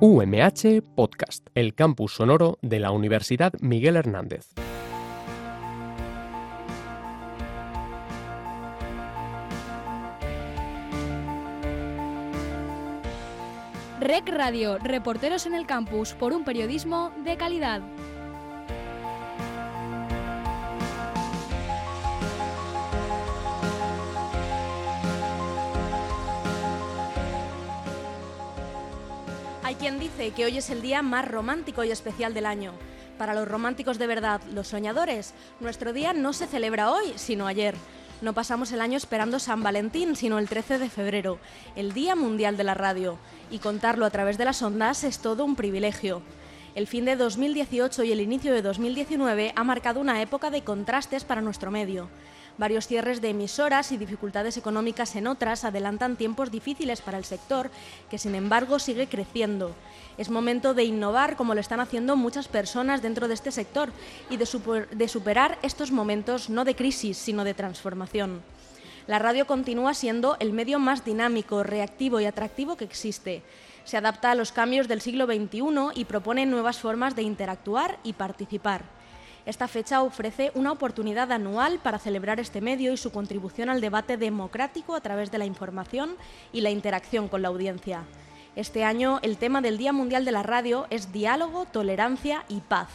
UMH Podcast, el campus sonoro de la Universidad Miguel Hernández. Rec Radio, reporteros en el campus por un periodismo de calidad. Quien dice que hoy es el día más romántico y especial del año. Para los románticos de verdad, los soñadores, nuestro día no se celebra hoy, sino ayer. No pasamos el año esperando San Valentín, sino el 13 de febrero, el Día Mundial de la Radio. Y contarlo a través de las ondas es todo un privilegio. El fin de 2018 y el inicio de 2019 ha marcado una época de contrastes para nuestro medio. Varios cierres de emisoras y dificultades económicas en otras adelantan tiempos difíciles para el sector, que sin embargo sigue creciendo. Es momento de innovar como lo están haciendo muchas personas dentro de este sector y de, super- de superar estos momentos no de crisis, sino de transformación. La radio continúa siendo el medio más dinámico, reactivo y atractivo que existe. Se adapta a los cambios del siglo XXI y propone nuevas formas de interactuar y participar. Esta fecha ofrece una oportunidad anual para celebrar este medio y su contribución al debate democrático a través de la información y la interacción con la audiencia. Este año el tema del Día Mundial de la Radio es diálogo, tolerancia y paz.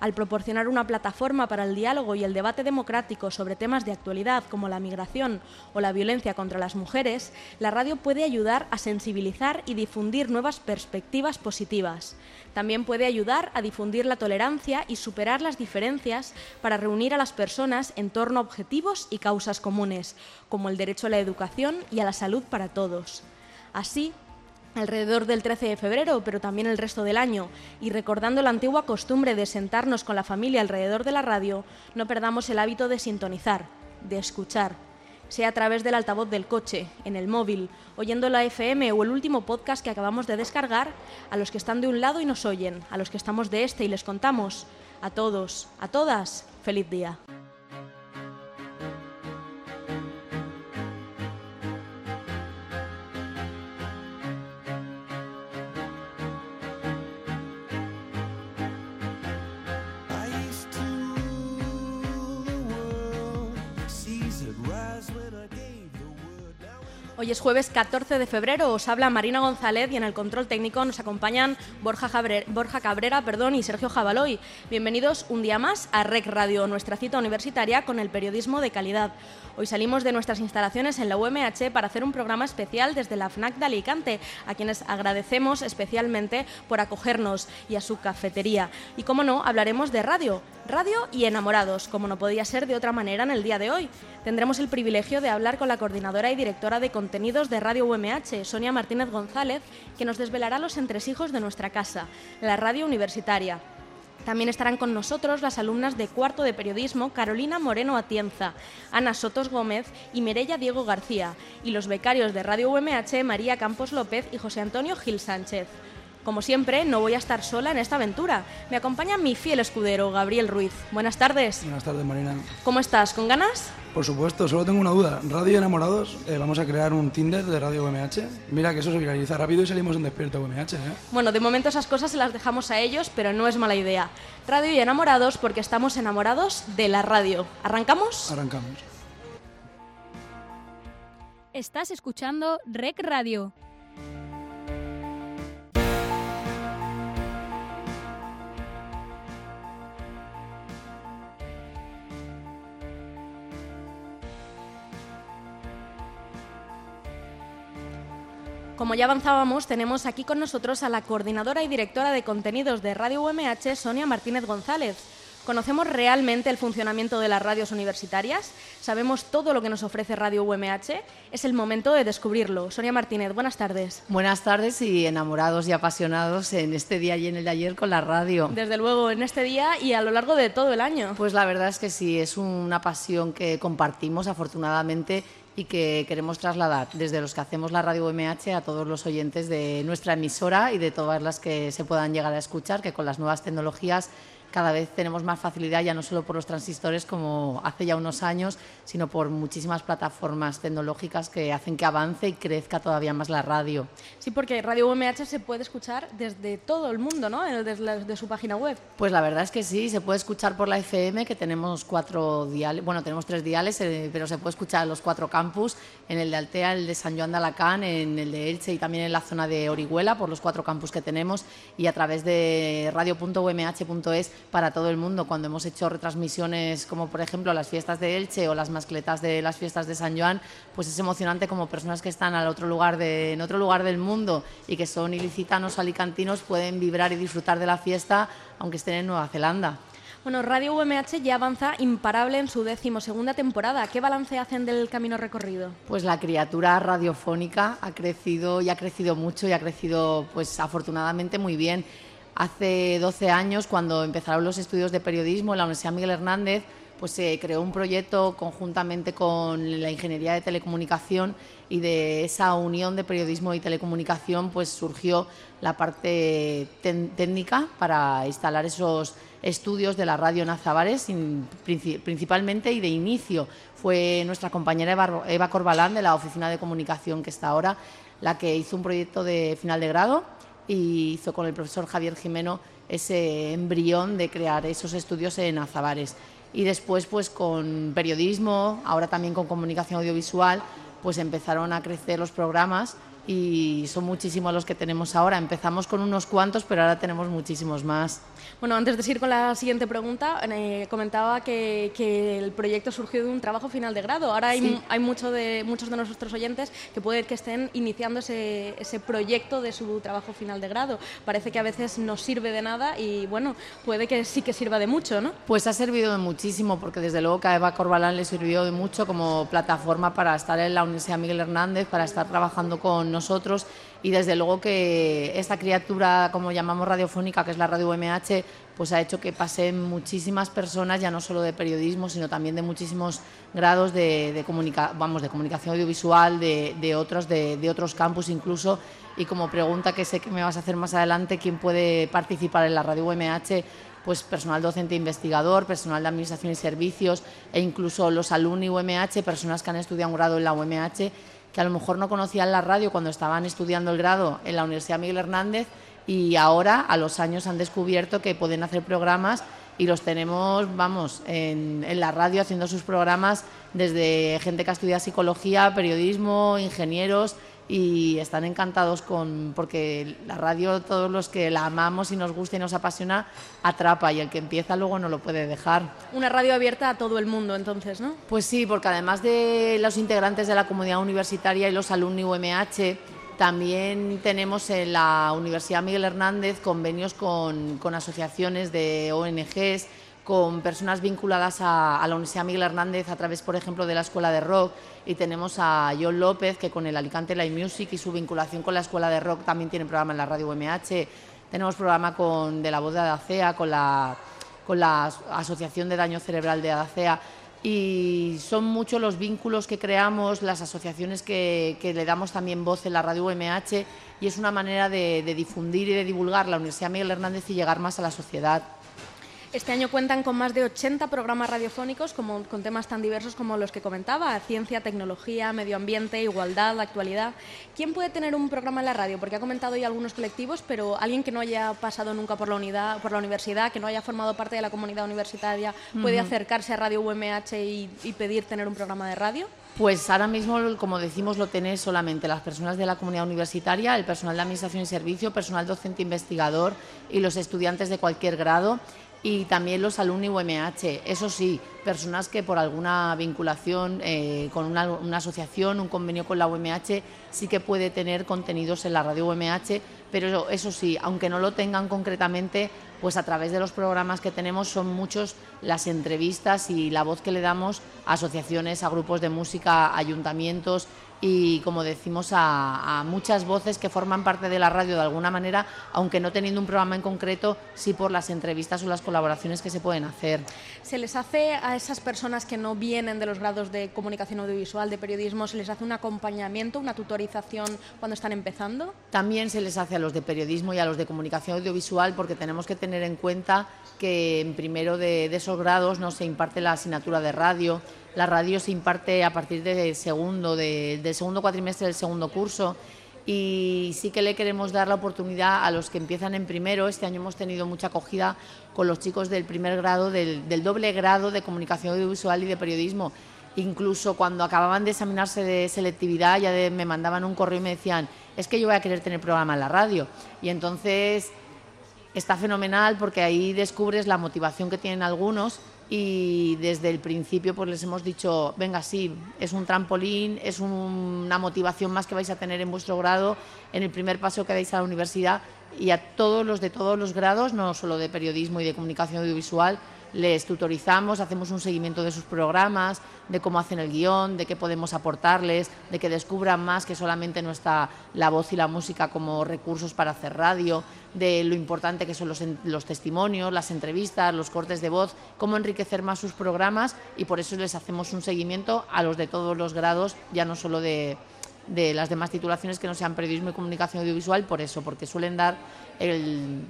Al proporcionar una plataforma para el diálogo y el debate democrático sobre temas de actualidad como la migración o la violencia contra las mujeres, la radio puede ayudar a sensibilizar y difundir nuevas perspectivas positivas. También puede ayudar a difundir la tolerancia y superar las diferencias para reunir a las personas en torno a objetivos y causas comunes, como el derecho a la educación y a la salud para todos. Así, alrededor del 13 de febrero, pero también el resto del año, y recordando la antigua costumbre de sentarnos con la familia alrededor de la radio, no perdamos el hábito de sintonizar, de escuchar, sea a través del altavoz del coche, en el móvil, oyendo la FM o el último podcast que acabamos de descargar, a los que están de un lado y nos oyen, a los que estamos de este y les contamos, a todos, a todas, feliz día. Hoy es jueves 14 de febrero, os habla Marina González y en el control técnico nos acompañan Borja, Borja Cabrera perdón, y Sergio Jabaloy. Bienvenidos un día más a REC Radio, nuestra cita universitaria con el periodismo de calidad. Hoy salimos de nuestras instalaciones en la UMH para hacer un programa especial desde la FNAC de Alicante, a quienes agradecemos especialmente por acogernos y a su cafetería. Y como no, hablaremos de radio, radio y enamorados, como no podía ser de otra manera en el día de hoy. Tendremos el privilegio de hablar con la coordinadora y directora de contenidos de Radio UMH, Sonia Martínez González, que nos desvelará los entresijos de nuestra casa, la radio universitaria. También estarán con nosotros las alumnas de cuarto de periodismo Carolina Moreno Atienza, Ana Sotos Gómez y Merella Diego García, y los becarios de Radio UMH María Campos López y José Antonio Gil Sánchez. Como siempre, no voy a estar sola en esta aventura. Me acompaña mi fiel escudero, Gabriel Ruiz. Buenas tardes. Buenas tardes, Marina. ¿Cómo estás? ¿Con ganas? Por supuesto, solo tengo una duda. Radio Enamorados, eh, vamos a crear un Tinder de Radio UMH. Mira que eso se viraliza rápido y salimos en Despierta UMH, ¿eh? Bueno, de momento esas cosas se las dejamos a ellos, pero no es mala idea. Radio y enamorados porque estamos enamorados de la radio. ¿Arrancamos? Arrancamos. Estás escuchando Rec Radio. Como ya avanzábamos, tenemos aquí con nosotros a la coordinadora y directora de contenidos de Radio UMH, Sonia Martínez González. ¿Conocemos realmente el funcionamiento de las radios universitarias? ¿Sabemos todo lo que nos ofrece Radio UMH? Es el momento de descubrirlo. Sonia Martínez, buenas tardes. Buenas tardes y enamorados y apasionados en este día y en el de ayer con la radio. Desde luego, en este día y a lo largo de todo el año. Pues la verdad es que sí, es una pasión que compartimos afortunadamente y que queremos trasladar desde los que hacemos la radio UMH a todos los oyentes de nuestra emisora y de todas las que se puedan llegar a escuchar, que con las nuevas tecnologías cada vez tenemos más facilidad, ya no solo por los transistores como hace ya unos años, sino por muchísimas plataformas tecnológicas que hacen que avance y crezca todavía más la radio. Sí, porque Radio UMH se puede escuchar desde todo el mundo, ¿no? Desde, la- de su página web. Pues la verdad es que sí, se puede escuchar por la FM, que tenemos cuatro diales, bueno, tenemos tres diales, eh, pero se puede escuchar en los cuatro campus, en el de Altea, el de San Joan de Alacant, en el de Elche y también en la zona de Orihuela, por los cuatro campus que tenemos, y a través de radio.umh.es para todo el mundo. Cuando hemos hecho retransmisiones como por ejemplo las fiestas de Elche o las mascletas de las fiestas de San Joan, pues es emocionante como personas que están al otro lugar de, en otro lugar del mundo y que son ilicitanos alicantinos pueden vibrar y disfrutar de la fiesta aunque estén en Nueva Zelanda. Bueno, Radio UMH ya avanza imparable en su decimosegunda temporada. ¿Qué balance hacen del camino recorrido? Pues la criatura radiofónica ha crecido y ha crecido mucho y ha crecido, pues afortunadamente, muy bien. Hace 12 años, cuando empezaron los estudios de periodismo en la Universidad Miguel Hernández, pues se creó un proyecto conjuntamente con la Ingeniería de Telecomunicación y de esa unión de periodismo y telecomunicación pues surgió la parte técnica para instalar esos estudios de la radio en Azabares, in- princi- principalmente y de inicio. Fue nuestra compañera Eva, Eva Corbalán de la Oficina de Comunicación que está ahora la que hizo un proyecto de final de grado y hizo con el profesor Javier Jimeno ese embrión de crear esos estudios en Azabares. Y después, pues con periodismo, ahora también con comunicación audiovisual, pues empezaron a crecer los programas y son muchísimos los que tenemos ahora. Empezamos con unos cuantos, pero ahora tenemos muchísimos más. Bueno, antes de seguir con la siguiente pregunta, eh, comentaba que, que el proyecto surgió de un trabajo final de grado. Ahora hay, Sí. hay mucho de, muchos de nuestros oyentes que puede que estén iniciando ese, ese proyecto de su trabajo final de grado. Parece que a veces no sirve de nada y bueno, puede que sí que sirva de mucho, ¿no? Pues ha servido de muchísimo, porque desde luego que a Eva Corbalán le sirvió de mucho como plataforma para estar en la Universidad Miguel Hernández, para estar trabajando con nosotros y desde luego que esta criatura, como llamamos radiofónica, que es la radio UMH, pues ha hecho que pasen muchísimas personas, ya no solo de periodismo, sino también de muchísimos grados de, de comunica- vamos, de comunicación audiovisual, de, de otros, de, de otros campus incluso. Y como pregunta que sé que me vas a hacer más adelante, ¿quién puede participar en la radio UMH? pues personal docente investigador, personal de administración y servicios e incluso los alumni UMH, personas que han estudiado un grado en la UMH, que a lo mejor no conocían la radio cuando estaban estudiando el grado en la Universidad Miguel Hernández y ahora a los años han descubierto que pueden hacer programas y los tenemos, vamos, en, en la radio haciendo sus programas desde gente que ha estudiado psicología, periodismo, ingenieros y están encantados con porque la radio todos los que la amamos y nos gusta y nos apasiona atrapa y el que empieza luego no lo puede dejar. Una radio abierta a todo el mundo, entonces, ¿no? Pues sí, porque además de los integrantes de la comunidad universitaria y los alumni UMH, también tenemos en la Universidad Miguel Hernández convenios con, con asociaciones de ONGs, con personas vinculadas a, a la Universidad Miguel Hernández a través, por ejemplo, de la Escuela de Rock. Y tenemos a John López, que con el Alicante Live Music y su vinculación con la Escuela de Rock también tiene programa en la radio UMH. Tenemos programa con, de la voz de Adacea, con la, con la Asociación de Daño Cerebral de Adacea y son muchos los vínculos que creamos, las asociaciones que, que le damos también voz en la radio UMH y es una manera de, de difundir y de divulgar la Universidad Miguel Hernández y llegar más a la sociedad. Este año cuentan con más de 80 programas radiofónicos como, con temas tan diversos como los que comentaba, ciencia, tecnología, medio ambiente, igualdad, actualidad. ¿Quién puede tener un programa en la radio? Porque ha comentado ya algunos colectivos, pero alguien que no haya pasado nunca por la, unidad, por la universidad, que no haya formado parte de la comunidad universitaria, puede acercarse a Radio UMH y, y pedir tener un programa de radio. Pues ahora mismo, como decimos, lo tenés solamente las personas de la comunidad universitaria, el personal de administración y servicio, personal docente investigador y los estudiantes de cualquier grado y también los alumni UMH. Eso sí, personas que por alguna vinculación eh, con una, asociación, un convenio con la UMH, sí que puede tener contenidos en la radio UMH, pero eso, eso sí, aunque no lo tengan concretamente, pues a través de los programas que tenemos son muchos las entrevistas y la voz que le damos a asociaciones, a grupos de música, a ayuntamientos y, como decimos, a, a muchas voces que forman parte de la radio de alguna manera, aunque no teniendo un programa en concreto, sí por las entrevistas o las colaboraciones que se pueden hacer. ¿Se les hace a esas personas que no vienen de los grados de comunicación audiovisual, de periodismo, se les hace un acompañamiento, una tutorización cuando están empezando? También se les hace a los de periodismo y a los de comunicación audiovisual porque tenemos que tener en cuenta que en primero de, de esos grados no se imparte la asignatura de radio. La radio se imparte a partir del segundo, de- del segundo cuatrimestre del segundo curso y sí que le queremos dar la oportunidad a los que empiezan en primero. Este año hemos tenido mucha acogida con los chicos del primer grado, del, doble grado de comunicación audiovisual y de periodismo. Incluso cuando acababan de examinarse de selectividad ya me mandaban un correo y me decían, es que yo voy a querer tener programa en la radio. Y entonces está fenomenal porque ahí descubres la motivación que tienen algunos y desde el principio pues les hemos dicho, venga, sí, es un trampolín, es un- una motivación más que vais a tener en vuestro grado, en el primer paso que dais a la universidad y a todos los de todos los grados, no solo de periodismo y de comunicación audiovisual, les tutorizamos, hacemos un seguimiento de sus programas, de cómo hacen el guion, de qué podemos aportarles, de que descubran más que solamente nuestra la voz y la música como recursos para hacer radio, de lo importante que son los, los testimonios, las entrevistas, los cortes de voz, cómo enriquecer más sus programas y por eso les hacemos un seguimiento a los de todos los grados, ya no solo de, de las demás titulaciones que no sean periodismo y comunicación audiovisual, por eso, porque suelen dar el-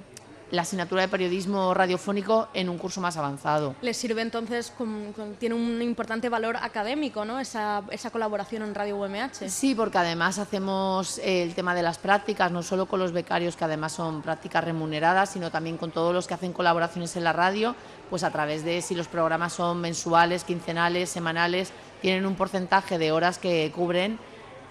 la asignatura de periodismo radiofónico en un curso más avanzado. Les sirve entonces, con- con- tiene un importante valor académico, ¿no? Esa, esa colaboración en Radio UMH. Sí, porque además hacemos el tema de las prácticas, no solo con los becarios, que además son prácticas remuneradas, sino también con todos los que hacen colaboraciones en la radio, pues a través de si los programas son mensuales, quincenales, semanales, tienen un porcentaje de horas que cubren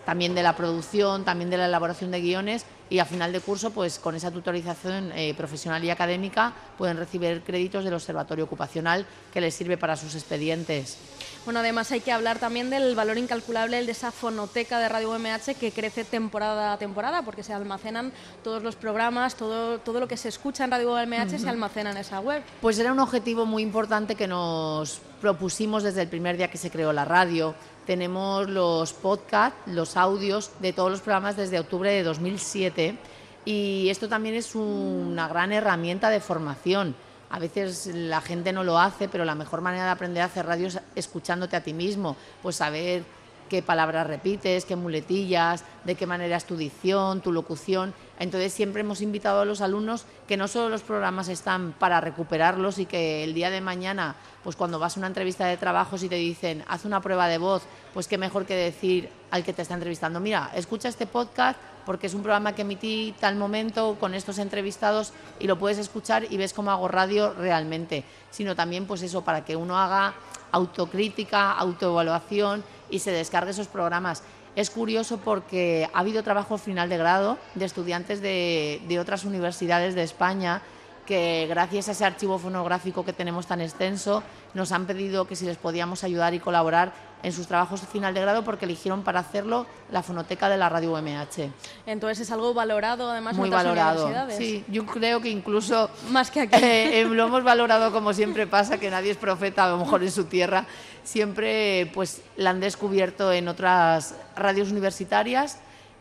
también de la producción, también de la elaboración de guiones y a final de curso, pues con esa tutorización eh, profesional y académica pueden recibir créditos del Observatorio Ocupacional que les sirve para sus expedientes. Bueno, además hay que hablar también del valor incalculable de esa fonoteca de Radio UMH que crece temporada a temporada, porque se almacenan todos los programas, todo, todo lo que se escucha en Radio UMH se almacena en esa web. Pues era un objetivo muy importante que nos propusimos desde el primer día que se creó la radio. Tenemos los podcasts, los audios de todos los programas desde octubre de 2007 y esto también es una gran herramienta de formación. A veces la gente no lo hace, pero la mejor manera de aprender a hacer radio es escuchándote a ti mismo, pues saber qué palabras repites, qué muletillas, de qué manera es tu dicción, tu locución. Entonces siempre hemos invitado a los alumnos que no solo los programas están para recuperarlos y que el día de mañana, pues cuando vas a una entrevista de trabajo y te dicen, haz una prueba de voz, pues qué mejor que decir al que te está entrevistando, mira, escucha este podcast porque es un programa que emití tal momento con estos entrevistados y lo puedes escuchar y ves cómo hago radio realmente, sino también pues eso, para que uno haga autocrítica, autoevaluación y se descargue esos programas. Es curioso porque ha habido trabajo final de grado de estudiantes de, de otras universidades de España que gracias a ese archivo fonográfico que tenemos tan extenso nos han pedido que si les podíamos ayudar y colaborar en sus trabajos de final de grado porque eligieron para hacerlo la fonoteca de la radio UMH. Entonces es algo valorado además Muy en otras valorado. universidades. Sí, yo creo que incluso Más que aquí. eh, eh, lo hemos valorado como siempre pasa, que nadie es profeta, a lo mejor en su tierra. Siempre pues la han descubierto en otras radios universitarias,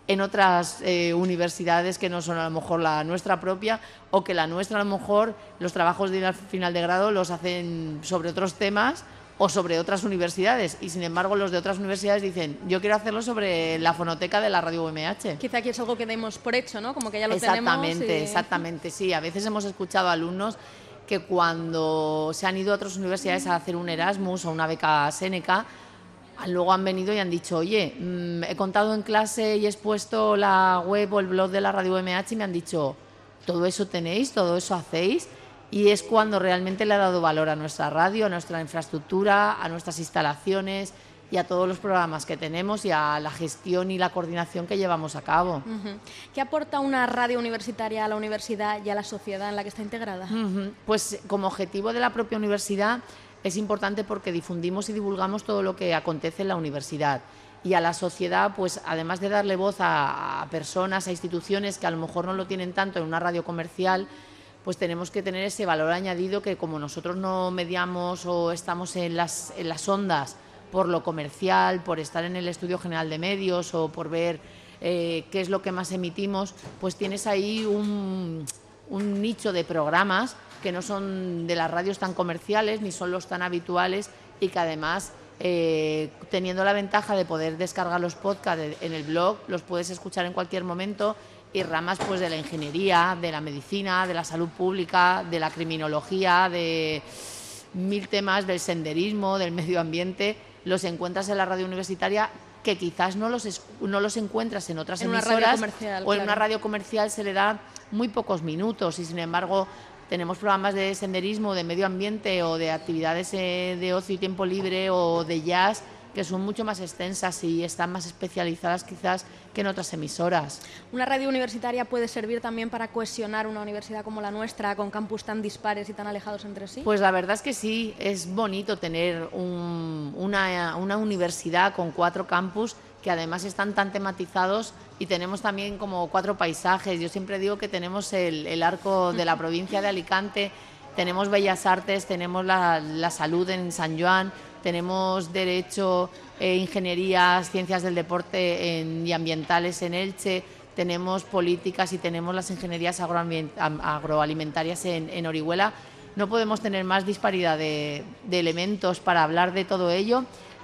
en otras eh, universidades que no son a lo mejor la nuestra propia, o que la nuestra a lo mejor los trabajos de final de grado los hacen sobre otros temas o sobre otras universidades. Y sin embargo los de otras universidades dicen, yo quiero hacerlo sobre la fonoteca de la radio UMH. Quizá aquí es algo que demos por hecho, ¿no? Como que ya lo Exactamente, tenemos. y- exactamente, sí. A veces hemos escuchado alumnos que cuando se han ido a otras universidades a hacer un Erasmus o una beca Seneca, luego han venido y han dicho, oye, mm, he contado en clase y he expuesto la web o el blog de la radio MH y me han dicho, todo eso tenéis, todo eso hacéis. Y es cuando realmente le ha dado valor a nuestra radio, a nuestra infraestructura, a nuestras instalaciones y a todos los programas que tenemos y a la gestión y la coordinación que llevamos a cabo. ¿Qué aporta una radio universitaria a la universidad y a la sociedad en la que está integrada? Pues como objetivo de la propia universidad es importante porque difundimos y divulgamos todo lo que acontece en la universidad. Y a la sociedad, pues además de darle voz a, personas, a instituciones que a lo mejor no lo tienen tanto en una radio comercial, pues tenemos que tener ese valor añadido que como nosotros no mediamos o estamos en las, en las ondas por lo comercial, por estar en el estudio general de medios o por ver eh, qué es lo que más emitimos, pues tienes ahí un, un nicho de programas que no son de las radios tan comerciales ni son los tan habituales y que además eh, teniendo la ventaja de poder descargar los podcasts en el blog, los puedes escuchar en cualquier momento y ramas pues de la ingeniería, de la medicina, de la salud pública, de la criminología, de mil temas del senderismo, del medio ambiente, los encuentras en la radio universitaria que quizás no los, no los encuentras en otras En una radio emisoras comercial, o en una radio comercial se le da muy pocos minutos y sin embargo tenemos programas de senderismo, de medio ambiente o de actividades eh, de ocio y tiempo libre o de jazz que son mucho más extensas y están más especializadas quizás que en otras emisoras. Una radio universitaria puede servir también para cohesionar una universidad como la nuestra, con campus tan dispares y tan alejados entre sí. Pues la verdad es que sí, es bonito tener un- una, una universidad con cuatro campus que además están tan tematizados y tenemos también como cuatro paisajes. Yo siempre digo que tenemos el, el arco de la provincia de Alicante, tenemos Bellas Artes, tenemos la, la salud en San Juan, tenemos Derecho, eh, Ingenierías, Ciencias del Deporte y Ambientales en Elche, tenemos políticas y tenemos las ingenierías agroalimentarias en, en Orihuela. No podemos tener más disparidad de, de elementos para hablar de todo ello.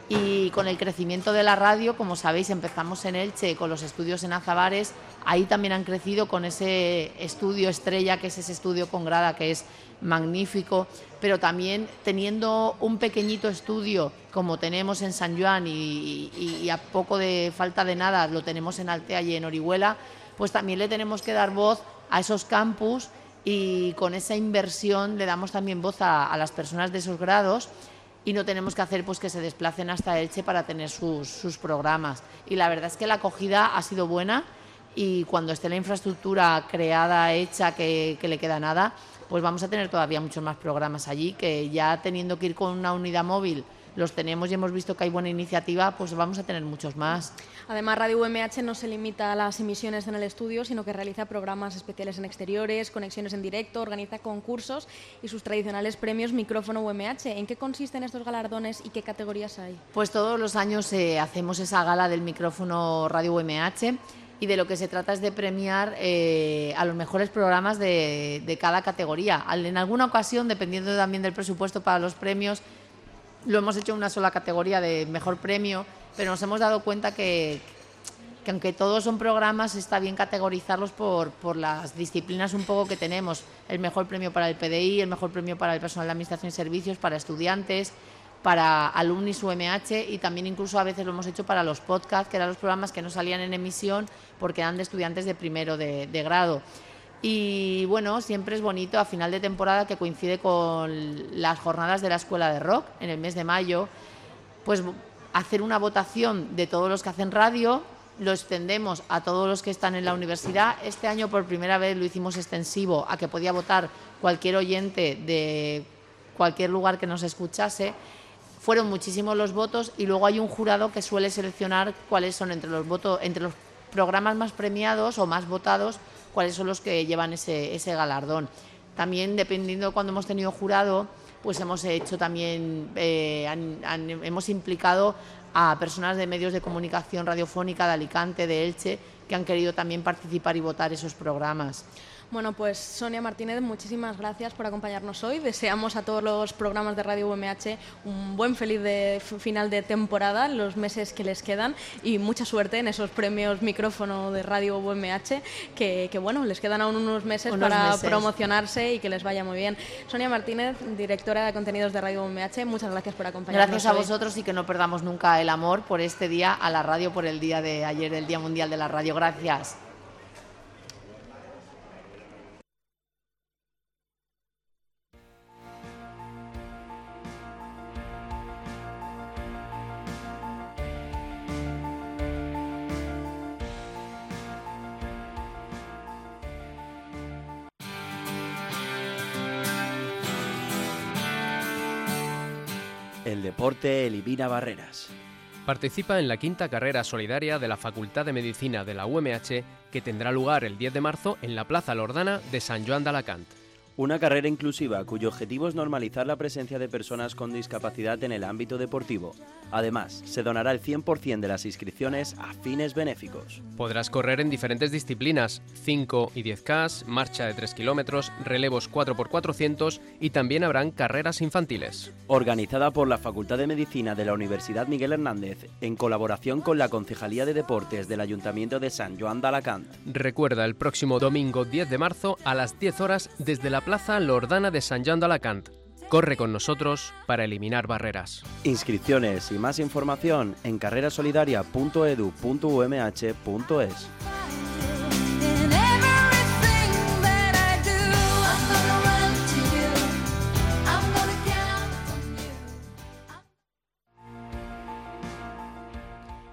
Y con el crecimiento de la radio, como sabéis, empezamos en Elche con los estudios en Azabares. Ahí también han crecido con ese estudio estrella, que es ese estudio con grada, que es magnífico. Pero también teniendo un pequeñito estudio, como tenemos en San Juan y, a poco de falta de nada lo tenemos en Altea y en Orihuela, pues también le tenemos que dar voz a esos campus y con esa inversión le damos también voz a, las personas de esos grados y no tenemos que hacer pues que se desplacen hasta Elche para tener sus, programas. Y la verdad es que la acogida ha sido buena y cuando esté la infraestructura creada, hecha, que le queda nada, pues vamos a tener todavía muchos más programas allí, que ya teniendo que ir con una unidad móvil, los tenemos y hemos visto que hay buena iniciativa, pues vamos a tener muchos más. Además, Radio UMH no se limita a las emisiones en el estudio, sino que realiza programas especiales en exteriores, conexiones en directo, organiza concursos y sus tradicionales premios Micrófono UMH. ¿En qué consisten estos galardones y qué categorías hay? Pues todos los años eh, hacemos esa gala del micrófono Radio UMH y de lo que se trata es de premiar eh, a los mejores programas de, cada categoría. En alguna ocasión, dependiendo también del presupuesto para los premios, lo hemos hecho en una sola categoría de mejor premio, pero nos hemos dado cuenta que, que aunque todos son programas, está bien categorizarlos por, por las disciplinas un poco que tenemos. El mejor premio para el PDI, el mejor premio para el personal de Administración y Servicios, para estudiantes, para alumnis UMH y también incluso a veces lo hemos hecho para los podcasts, que eran los programas que no salían en emisión porque eran de estudiantes de primero de, grado. Y bueno, siempre es bonito a final de temporada que coincide con las jornadas de la Escuela de Rock en el mes de mayo, pues hacer una votación de todos los que hacen radio, lo extendemos a todos los que están en la universidad. Este año por primera vez lo hicimos extensivo a que podía votar cualquier oyente de cualquier lugar que nos escuchase. Fueron muchísimos los votos y luego hay un jurado que suele seleccionar cuáles son entre los votos, entre los programas más premiados o más votados, cuáles son los que llevan ese, galardón. También dependiendo de cuando hemos tenido jurado, pues hemos hecho también, eh, hemos implicado a personas de medios de comunicación radiofónica de Alicante, de Elche, que han querido también participar y votar esos programas. Bueno, pues Sonia Martínez, muchísimas gracias por acompañarnos hoy. Deseamos a todos los programas de Radio UMH un buen feliz de, final de temporada, los meses que les quedan y mucha suerte en esos premios micrófono de Radio UMH, que, que, bueno, les quedan aún unos meses Unos para meses. promocionarse y que les vaya muy bien. Sonia Martínez, directora de contenidos de Radio UMH, muchas gracias por acompañarnos. Gracias a hoy. vosotros y que no perdamos nunca el amor por este día a la radio, por el día de ayer, el Día Mundial de la Radio. Gracias. Elimina barreras. Participa en la quinta carrera solidaria de la Facultad de Medicina de la UMH que tendrá lugar el 10 de marzo en la Plaza Lordana de San Joan de Alacant. Una carrera inclusiva cuyo objetivo es normalizar la presencia de personas con discapacidad en el ámbito deportivo. Además, se donará el 100% de las inscripciones a fines benéficos. Podrás correr en diferentes disciplinas, 5 y 10K, marcha de 3 kilómetros, relevos 4x400 y también habrán carreras infantiles. Organizada por la Facultad de Medicina de la Universidad Miguel Hernández, en colaboración con la Concejalía de Deportes del Ayuntamiento de San Joan de Alacant. Recuerda el próximo domingo 10 de marzo a las 10 horas desde la Plaza Lordana de San Joan de Alacant. Corre con nosotros para eliminar barreras. Inscripciones y más información en carrerasolidaria.edu.umh.es.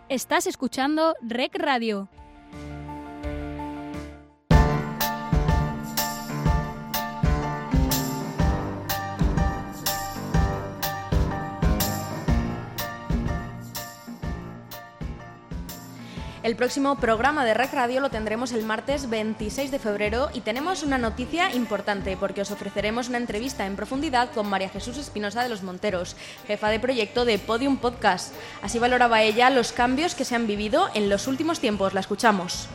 Estás escuchando Rec Radio. El próximo programa de Rec Radio lo tendremos el martes 26 de febrero y tenemos una noticia importante porque os ofreceremos una entrevista en profundidad con María Jesús Espinosa de los Monteros, jefa de proyecto de Podium Podcast. Así valoraba ella los cambios que se han vivido en los últimos tiempos. La escuchamos.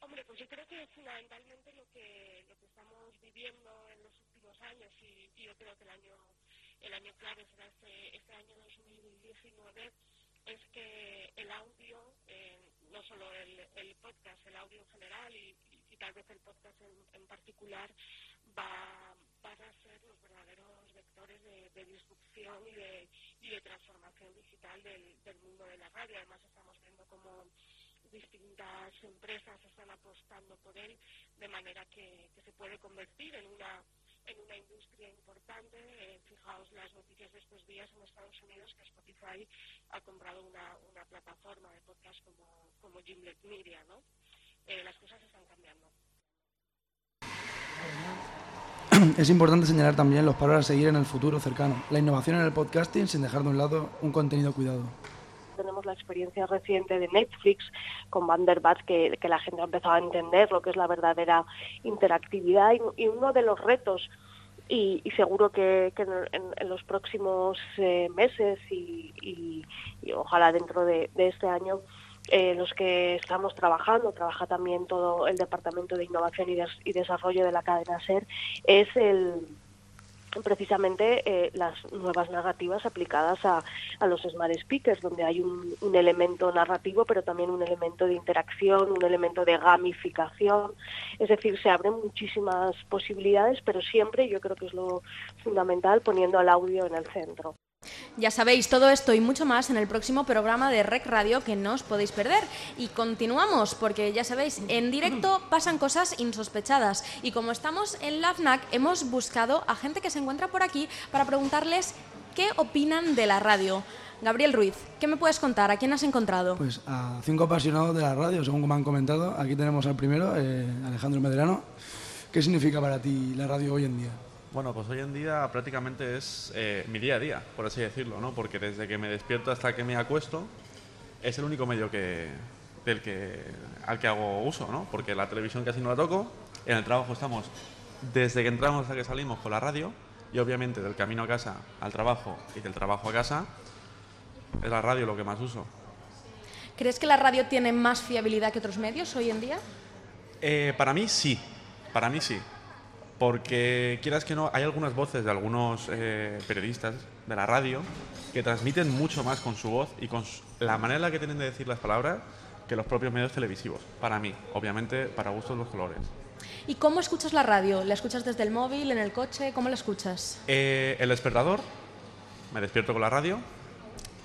Hombre, pues yo creo que fundamentalmente lo que, lo que estamos viviendo en los últimos años y, y yo creo que el año, el año clave será este, este año 2019 es que el audio, eh, no solo el, el podcast, el audio en general y, y- y tal vez el podcast en, particular va, van a ser los verdaderos vectores de, disrupción y de, transformación digital del, mundo de la radio. Además estamos viendo cómo distintas empresas están apostando por él de manera que, que se puede convertir en una en una industria importante. Eh, fijaos las noticias de estos días en Estados Unidos que Spotify ha comprado una, una plataforma de podcast como, como Gimlet Media, ¿no? Eh, las cosas están cambiando. Es importante señalar también los paros a seguir en el futuro cercano. La innovación en el podcasting sin dejar de un lado un contenido cuidado. tenemos la experiencia reciente de Netflix con Vanderbat, que, que la gente ha empezado a entender lo que es la verdadera interactividad y, y uno de los retos y, y seguro que, que en, en- los próximos eh, meses y, y- y ojalá dentro de, de este año eh, los que estamos trabajando, trabaja también todo el Departamento de Innovación y, Des- y Desarrollo de la cadena SER, es el, precisamente eh, las nuevas narrativas aplicadas a, a los smart speakers, donde hay un, un elemento narrativo, pero también un elemento de interacción, un elemento de gamificación. Es decir, se abren muchísimas posibilidades, pero siempre yo creo que es lo fundamental poniendo al audio en el centro. Ya sabéis todo esto y mucho más en el próximo programa de Rec Radio que no os podéis perder. Y continuamos porque ya sabéis, en directo pasan cosas insospechadas y como estamos en la FNAC hemos buscado a gente que se encuentra por aquí para preguntarles qué opinan de la radio. Gabriel Ruiz, ¿qué me puedes contar? ¿A quién has encontrado? Pues a cinco apasionados de la radio, según me han comentado. Aquí tenemos al primero, eh, Alejandro Medrano. ¿Qué significa para ti la radio hoy en día? Bueno, pues hoy en día prácticamente es eh, mi día a día, por así decirlo, ¿no? Porque desde que me despierto hasta que me acuesto es el único medio que, del que, al que hago uso, ¿no? Porque la televisión casi no la toco, en el trabajo estamos desde que entramos hasta que salimos con la radio y obviamente del camino a casa al trabajo y del trabajo a casa es la radio lo que más uso. ¿Crees que la radio tiene más fiabilidad que otros medios hoy en día? Eh, para mí sí, para mí sí. Porque quieras que no, hay algunas voces de algunos eh, periodistas de la radio que transmiten mucho más con su voz y con su- la manera en la que tienen de decir las palabras que los propios medios televisivos. Para mí, obviamente, para gustos los colores. ¿Y cómo escuchas la radio? ¿La escuchas desde el móvil, en el coche? ¿Cómo la escuchas? Eh, el despertador, me despierto con la radio,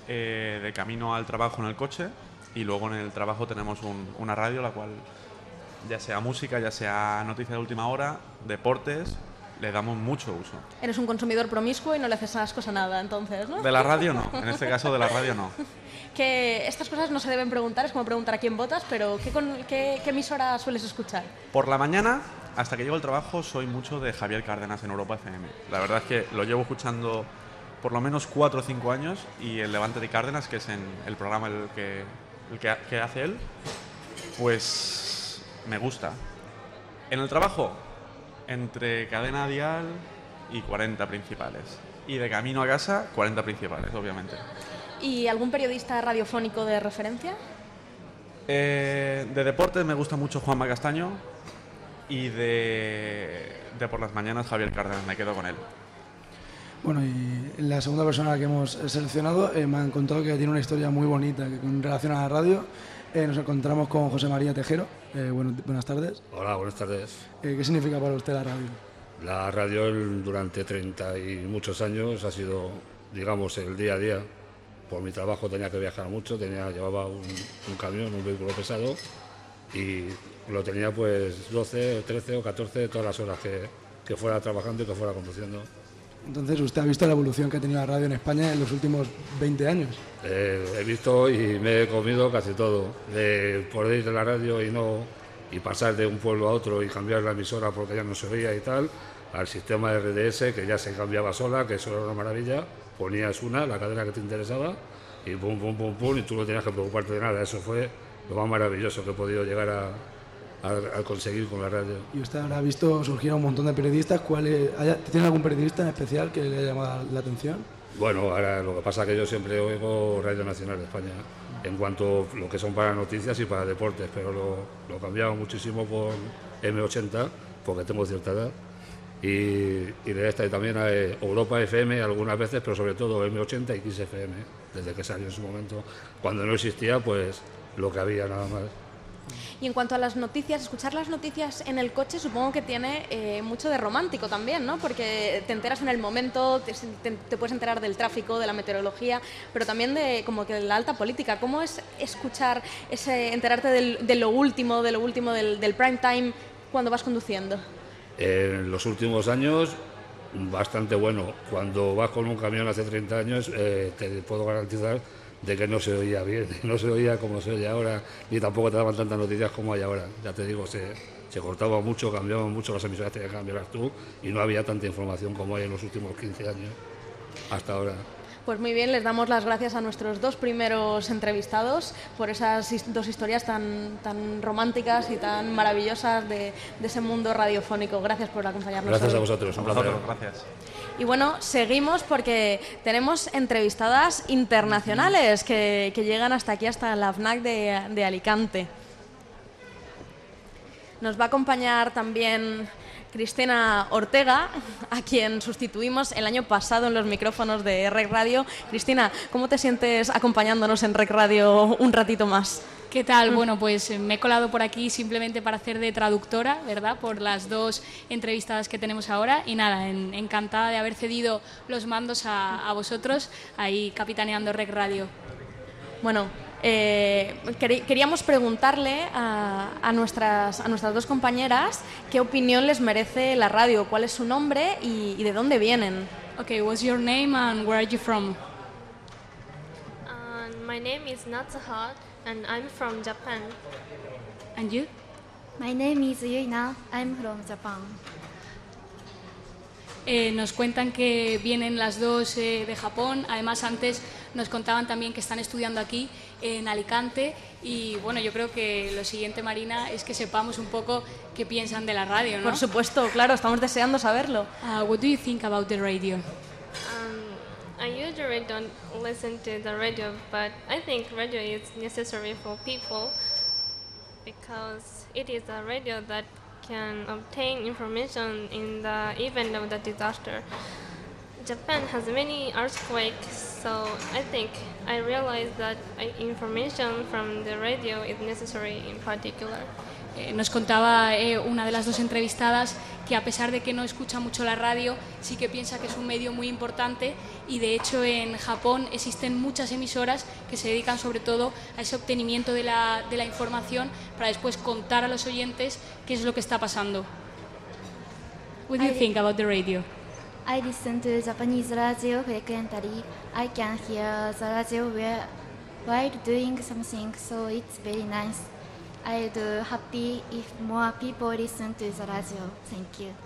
eh, de camino al trabajo en el coche y luego en el trabajo tenemos un- una radio la cual ya sea música, ya sea noticias de última hora, deportes, le damos mucho uso. Eres un consumidor promiscuo y no le haces asco a nada, entonces, ¿no? De la radio no, en este caso de la radio no. Que estas cosas no se deben preguntar, es como preguntar a quién votas, pero ¿qué, con- qué- qué emisora sueles escuchar? Por la mañana, hasta que llego al trabajo, soy mucho de Javier Cárdenas en Europa FM. La verdad es que lo llevo escuchando por lo menos cuatro o cinco años y el Levante de Cárdenas, que es en el programa el que, el que, que hace él, pues me gusta. En el trabajo, Entre cadena dial y 40 principales. Y de camino a casa, 40 principales, obviamente. ¿Y algún periodista radiofónico de referencia? Eh, de deportes me gusta mucho Juanma Castaño y de, de por las mañanas Javier Cárdenas, me quedo con él. Bueno, y la segunda persona que hemos seleccionado eh, me han contado que tiene una historia muy bonita que con relación a la radio. Eh, nos encontramos con José María Tejero. Eh, bueno, buenas tardes. Hola, buenas tardes. Eh, ¿Qué significa para usted la radio? La radio durante 30 y muchos años ha sido, digamos, el día a día. Por mi trabajo tenía que viajar mucho, tenía, llevaba un, un camión, un vehículo pesado y lo tenía pues 12, 13 o 14 todas las horas que, que fuera trabajando y que fuera conduciendo. Entonces, ¿usted ha visto la evolución que ha tenido la radio en España en los últimos 20 años? Eh, he visto y me he comido casi todo. De poder ir de la radio y no y pasar de un pueblo a otro y cambiar la emisora porque ya no se oía y tal, al sistema RDS que ya se cambiaba sola, que eso era una maravilla. Ponías una, la cadena que te interesaba, y pum, pum, pum, pum, y tú no tenías que preocuparte de nada. Eso fue lo más maravilloso que he podido llegar a, a- a conseguir con la radio. Y usted habrá visto surgir a un montón de periodistas. ¿Cuál es- ¿Tiene algún periodista en especial que le haya llamado la atención? Bueno, ahora lo que pasa es que yo siempre oigo Radio Nacional de España en cuanto a lo que son para noticias y para deportes, pero lo, lo cambiaba muchísimo por M80 porque tengo cierta edad y, y de esta y también a eh, Europa FM algunas veces, pero sobre todo M80 y XFM, desde que salió en su momento. Cuando no existía, pues lo que había nada más. Y en cuanto a las noticias, escuchar las noticias en el coche supongo que tiene eh, mucho de romántico también, ¿no? Porque te enteras en el momento, te, te- te puedes enterar del tráfico, de la meteorología, pero también de como que de la alta política. ¿Cómo es escuchar, ese, enterarte del- de lo último, de lo último del, del prime time cuando vas conduciendo? En los últimos años, bastante bueno. Cuando vas con un camión hace 30 años, eh, te puedo garantizar de que no se oía bien, no se oía como se oye ahora, ni tampoco te daban tantas noticias como hay ahora. Ya te digo, se, se cortaba mucho, cambiaban mucho, las emisoras tenías que cambiarlas tú y no había tanta información como hay en los últimos 15 años hasta ahora. Pues muy bien, les damos las gracias a nuestros dos primeros entrevistados por esas dos historias tan, tan románticas y tan maravillosas de, de ese mundo radiofónico. Gracias por acompañarnos. Gracias hoy. a vosotros, un placer. gracias. Y bueno, seguimos porque tenemos entrevistadas internacionales que, que llegan hasta aquí, hasta la FNAC de, de Alicante. Nos va a acompañar también Cristina Ortega, a quien sustituimos el año pasado en los micrófonos de Rec Radio. Cristina, ¿cómo te sientes acompañándonos en Rec Radio un ratito más? ¿Qué tal? Bueno, pues eh, me he colado por aquí simplemente para hacer de traductora, ¿verdad? Por las dos entrevistadas que tenemos ahora. Y nada, en- encantada de haber cedido los mandos a, a vosotros, ahí capitaneando Rec Radio. Bueno, eh, queríamos preguntarle a, a nuestras, a nuestras dos compañeras qué opinión les merece la radio, cuál es su nombre y, y de dónde vienen. Okay, what's your name and where are you from? Uh, my name is Natsuha and I'm from Japan. And you? My name is Yuina. I'm from Japan. Eh, nos cuentan que vienen las dos eh, de Japón. Además, antes nos contaban también que están estudiando aquí en Alicante. Y bueno, yo creo que lo siguiente, Marina, es que sepamos un poco qué piensan de la radio, ¿no? Por supuesto, claro, estamos deseando saberlo. Uh, what do you think about the radio? Um, I usually don't listen to the radio, but I think radio is necessary for people because it is a radio that can obtain information in the event of the disaster. Japan has many earthquakes, so I think I realized that information from the radio is necessary in particular. Eh, nos contaba eh, una de las dos entrevistadas que a pesar de que no escucha mucho la radio, sí que piensa que es un medio muy importante y de hecho en Japón existen muchas emisoras que se dedican sobre todo a ese obtenimiento de la, de la información para después contar a los oyentes qué es lo que está pasando. What do you think about the radio? I listen to Japanese radio frequently. I can hear the radio while doing something, so it's very nice. I'd be happy if more people listen to the radio. Thank you.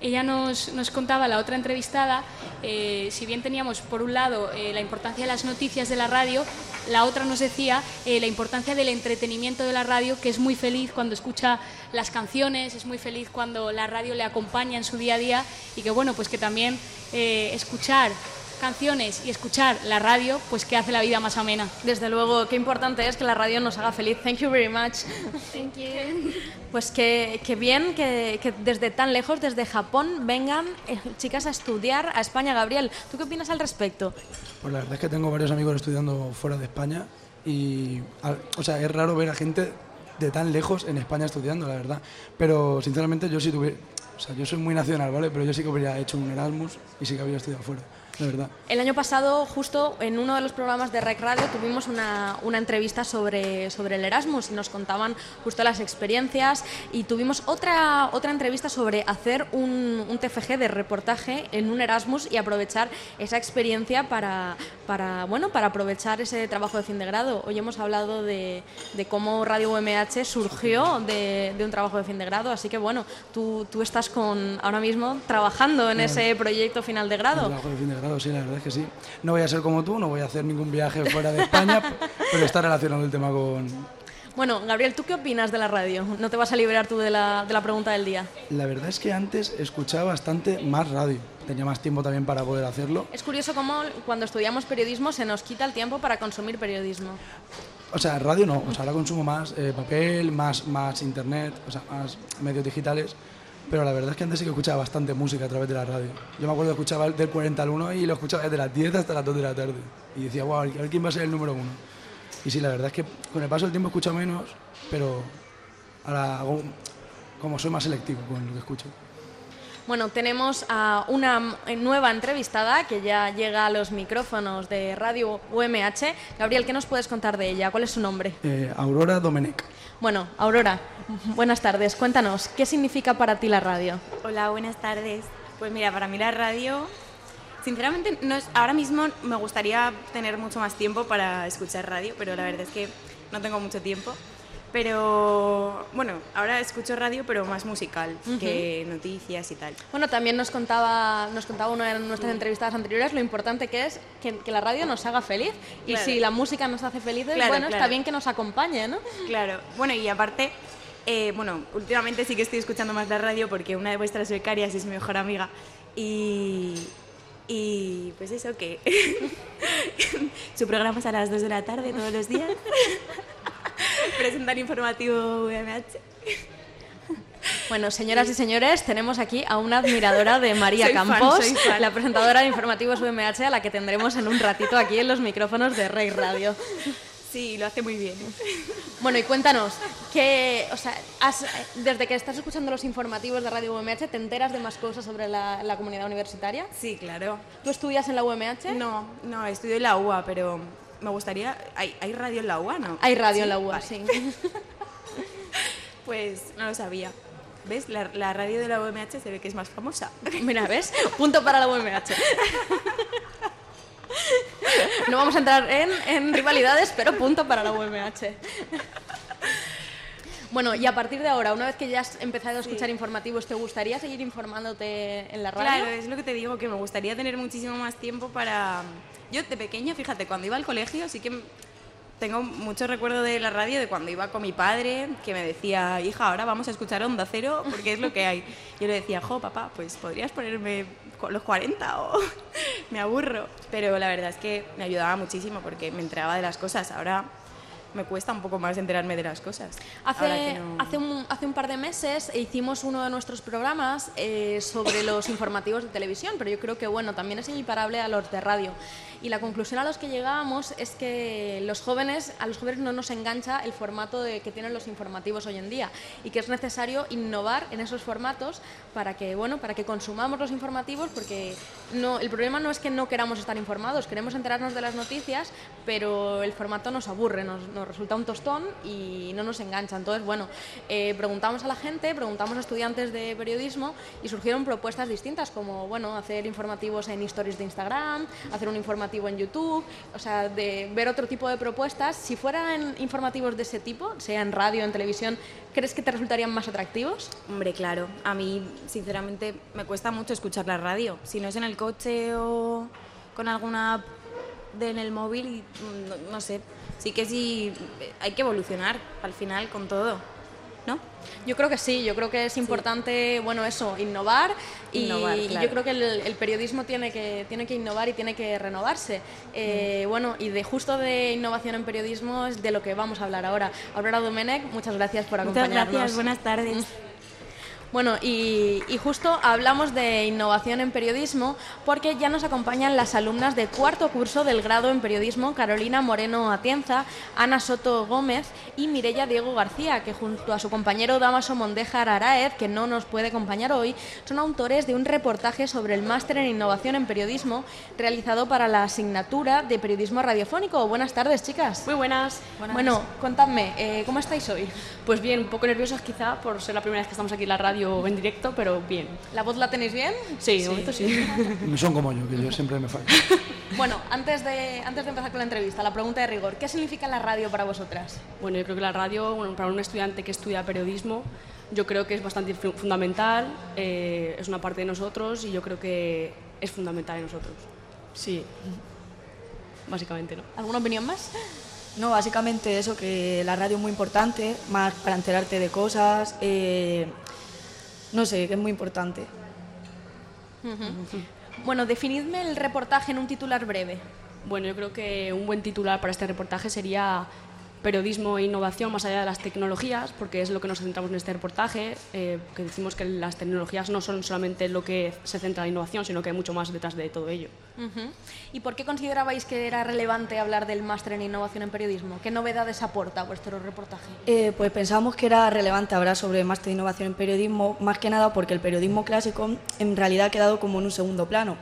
Ella nos, nos contaba, la otra entrevistada, eh, si bien teníamos por un lado eh, la importancia de las noticias de la radio, la otra nos decía eh, la importancia del entretenimiento de la radio, que es muy feliz cuando escucha las canciones, es muy feliz cuando la radio le acompaña en su día a día y que bueno, pues que también escuchar canciones y escuchar la radio, pues que hace la vida más amena. Desde luego, qué importante es que la radio nos haga feliz. Thank you very much. Thank you. Pues que, que bien que, que desde tan lejos, desde Japón, vengan eh, chicas a estudiar a España. Gabriel, ¿tú qué opinas al respecto? Pues la verdad es que tengo varios amigos estudiando fuera de España y, al- o sea, es raro ver a gente de tan lejos en España estudiando, la verdad. Pero sinceramente yo sí tuve, o sea, yo soy muy nacional, ¿vale? Pero yo sí que hubiera hecho un Erasmus y sí que habría estudiado fuera, verdad. El año pasado, justo en uno de los programas de Rec Radio, tuvimos una, una entrevista sobre, sobre el Erasmus y nos contaban justo las experiencias y tuvimos otra, otra entrevista sobre hacer un, un TFG de reportaje en un Erasmus y aprovechar esa experiencia para, para, bueno, para aprovechar ese trabajo de fin de grado. Hoy hemos hablado de, de cómo Radio UMH surgió de, de un trabajo de fin de grado, así que bueno, tú, tú estás con, ahora mismo trabajando en Bueno. ese proyecto final de grado. trabajo de fin de grado, sí, la verdad es que sí. No voy a ser como tú, no voy a hacer ningún viaje fuera de España, pero está relacionado el tema con... Bueno, Gabriel, ¿tú qué opinas de la radio? No te vas a liberar tú de la, de la pregunta del día. La verdad es que antes escuchaba bastante más radio. Tenía más tiempo también para poder hacerlo. Es curioso cómo cuando estudiamos periodismo se nos quita el tiempo para consumir periodismo. O sea, radio no, o sea, ahora consumo más eh, papel, más, más internet, o sea, más medios digitales, pero la verdad es que antes sí que escuchaba bastante música a través de la radio. Yo me acuerdo que escuchaba el del 40 al 1 y lo escuchaba desde las 10 hasta las 2 de la tarde. Y decía, wow, a ver quién va a ser el número uno. Y sí, la verdad es que con el paso del tiempo escucho menos, pero ahora hago, como soy más selectivo con lo que escucho. Bueno, tenemos a una nueva entrevistada que ya llega a los micrófonos de Radio UMH. Gabriel, ¿qué nos puedes contar de ella? ¿Cuál es su nombre? Eh, Aurora Domenech. Bueno, Aurora, buenas tardes. Cuéntanos, ¿qué significa para ti la radio? Hola, buenas tardes. Pues mira, para mí la radio, sinceramente, no es, ahora mismo me gustaría tener mucho más tiempo para escuchar radio, pero la verdad es que no tengo mucho tiempo. Pero bueno, ahora escucho radio, pero más musical que noticias y tal. Bueno, también nos contaba, nos contaba una de nuestras entrevistadas anteriores lo importante que es que, que la radio nos haga feliz. Y Claro. si la música nos hace felices, Claro, bueno, está bien que nos acompañe, ¿no? Claro, bueno, y aparte, eh, bueno, últimamente sí que estoy escuchando más la radio porque una de vuestras becarias es mi mejor amiga y, y pues eso, que su programa es a las 2 de la tarde todos los días. Presentar informativo VMH. Bueno, señoras y señores, tenemos aquí a una admiradora de María Soy Campos, fan. la presentadora de informativos UMH, a la que tendremos en un ratito aquí en los micrófonos de Rey Radio. Sí, lo hace muy bien. Bueno, y cuéntanos, que, o sea, has- desde que estás escuchando los informativos de Radio UMH, ¿te enteras de más cosas sobre la, la comunidad universitaria? Sí, claro. ¿Tú estudias en la UMH? No, no, estudio en la UA, pero me gustaría... ¿Hay, hay radio en la UA, no? Hay radio Sí, en la UA, vale. sí. Pues no lo sabía. ¿Ves? La, la radio de la UMH se ve que es más famosa. Mira, ¿ves? Punto para la UMH. No vamos a entrar en, en rivalidades, pero punto para la UMH. Bueno, y a partir de ahora, una vez que ya has empezado a escuchar informativos, ¿te gustaría seguir informándote en la radio? Claro, es lo que te digo, que me gustaría tener muchísimo más tiempo para... Yo de pequeña, fíjate, cuando iba al colegio sí que tengo mucho recuerdo de la radio, de cuando iba con mi padre, que me decía, hija, ahora vamos a escuchar Onda Cero porque es lo que hay. Yo le decía, jo, papá, pues podrías ponerme los 40 o me aburro. Pero la verdad es que me ayudaba muchísimo porque me enteraba de las cosas. Ahora me cuesta un poco más enterarme de las cosas. Hace, que no- hace, un, hace un par de meses hicimos uno de nuestros programas eh, sobre los informativos de televisión, pero yo creo que bueno, también es equiparable a los de radio. Y la conclusión a los que llegábamos es que los jóvenes, a los jóvenes no nos engancha el formato de, que tienen los informativos hoy en día y que es necesario innovar en esos formatos para que bueno, para que consumamos los informativos, porque no, el problema no es que no queramos estar informados, queremos enterarnos de las noticias, pero el formato nos aburre, nos, nos resulta un tostón y no nos engancha. Entonces, bueno, eh, preguntamos a la gente, preguntamos a estudiantes de periodismo y surgieron propuestas distintas, como, bueno, hacer informativos en stories de Instagram, hacer un informativo en YouTube, o sea, de ver otro tipo de propuestas. Si fueran informativos de ese tipo, sea en radio, en televisión, ¿crees que te resultarían más atractivos? Hombre, claro. A mí, sinceramente, me cuesta mucho escuchar la radio. Si no es en el coche o con alguna app de en el móvil, mm, no, no sé. Sí que sí, eh, hay que evolucionar al final con todo. Yo creo que sí, yo creo que es importante, bueno, eso, innovar y, Innovar, y claro. yo creo que el, el periodismo tiene que, tiene que innovar y tiene que renovarse. Eh, Bueno, y de justo de innovación en periodismo es de lo que vamos a hablar ahora. Aurora Domenech, muchas gracias por Muchas acompañarnos. gracias, buenas tardes. Bueno, y, y justo hablamos de innovación en periodismo porque ya nos acompañan las alumnas de cuarto curso del grado en periodismo Carolina Moreno Atienza, Ana Soto Gómez y Mirella Diego García, que junto a su compañero Damaso Mondejar Araez, que no nos puede acompañar hoy, son autores de un reportaje sobre el máster en innovación en periodismo realizado para la asignatura de periodismo radiofónico. Buenas tardes, chicas. Muy buenas. Bueno, contadme, eh, ¿cómo estáis hoy? Pues bien, un poco nerviosas quizá por ser la primera vez que estamos aquí en la radio en directo, pero bien. ¿La voz la tenéis bien? Sí, de momento sí. Son como yo, que yo siempre me fallo. Bueno, antes de, antes de empezar con la entrevista, la pregunta de rigor. ¿Qué significa la radio para vosotras? Bueno, yo creo que la radio, bueno, para un estudiante que estudia periodismo, yo creo que es bastante fu- fundamental, eh, es una parte de nosotros y yo creo que es fundamental en nosotros. Sí, básicamente, ¿no? ¿Alguna opinión más? No, básicamente eso, que la radio es muy importante, más para enterarte de cosas, eh, no sé, que es muy importante. Bueno, definidme el reportaje en un titular breve. Bueno, yo creo que un buen titular para este reportaje sería periodismo e innovación más allá de las tecnologías, porque es lo que nos centramos en este reportaje, eh, que decimos que las tecnologías no son solamente lo que se centra en la innovación, sino que hay mucho más detrás de todo ello. Ujú. ¿Y por qué considerabais que era relevante hablar del máster en innovación en periodismo? ¿Qué novedades aporta vuestro reportaje? Eh, pues pensamos que era relevante hablar sobre máster de innovación en periodismo, más que nada porque el periodismo clásico en realidad ha quedado como en un segundo plano.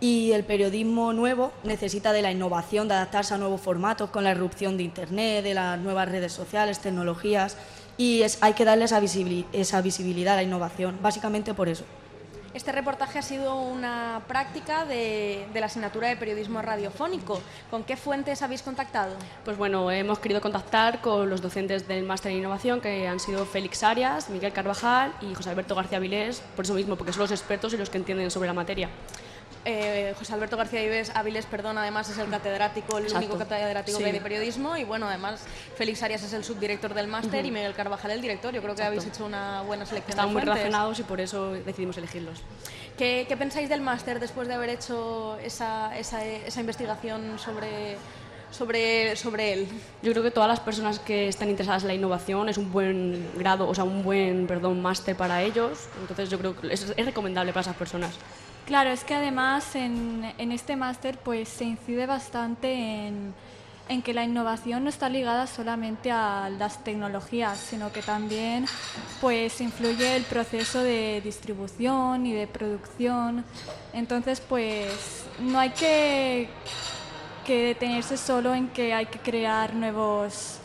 Y el periodismo nuevo necesita de la innovación, de adaptarse a nuevos formatos con la irrupción de Internet, de las nuevas redes sociales, tecnologías, y es- hay que darle esa, visibili- esa visibilidad a la innovación, básicamente por eso. Este reportaje ha sido una práctica de, de la asignatura de periodismo radiofónico. ¿Con qué fuentes habéis contactado? Pues bueno, hemos querido contactar con los docentes del máster en innovación, que han sido Félix Arias, Miguel Carvajal y José Alberto García Vilés, por eso mismo, porque son los expertos y los que entienden sobre la materia. Eh, José Alberto García Ives, Áviles, perdón, además es el catedrático, el Exacto. único catedrático Sí. de periodismo y bueno, además Félix Arias es el subdirector del máster y Miguel Carvajal el director. Yo creo que Exacto. habéis hecho una buena selección de muy relacionados y por eso decidimos elegirlos. ¿Qué, qué pensáis del máster después de haber hecho esa, esa, esa investigación sobre, sobre, sobre él? Yo creo que todas las personas que están interesadas en la innovación es un buen grado, o sea, un buen, perdón, máster para ellos. Entonces yo creo que es, es recomendable para esas personas. Claro, es que además en, este máster pues se incide bastante en, en que la innovación no está ligada solamente a las tecnologías, sino que también pues influye el proceso de distribución y de producción. Entonces pues no hay que, que detenerse solo en que hay que crear nuevos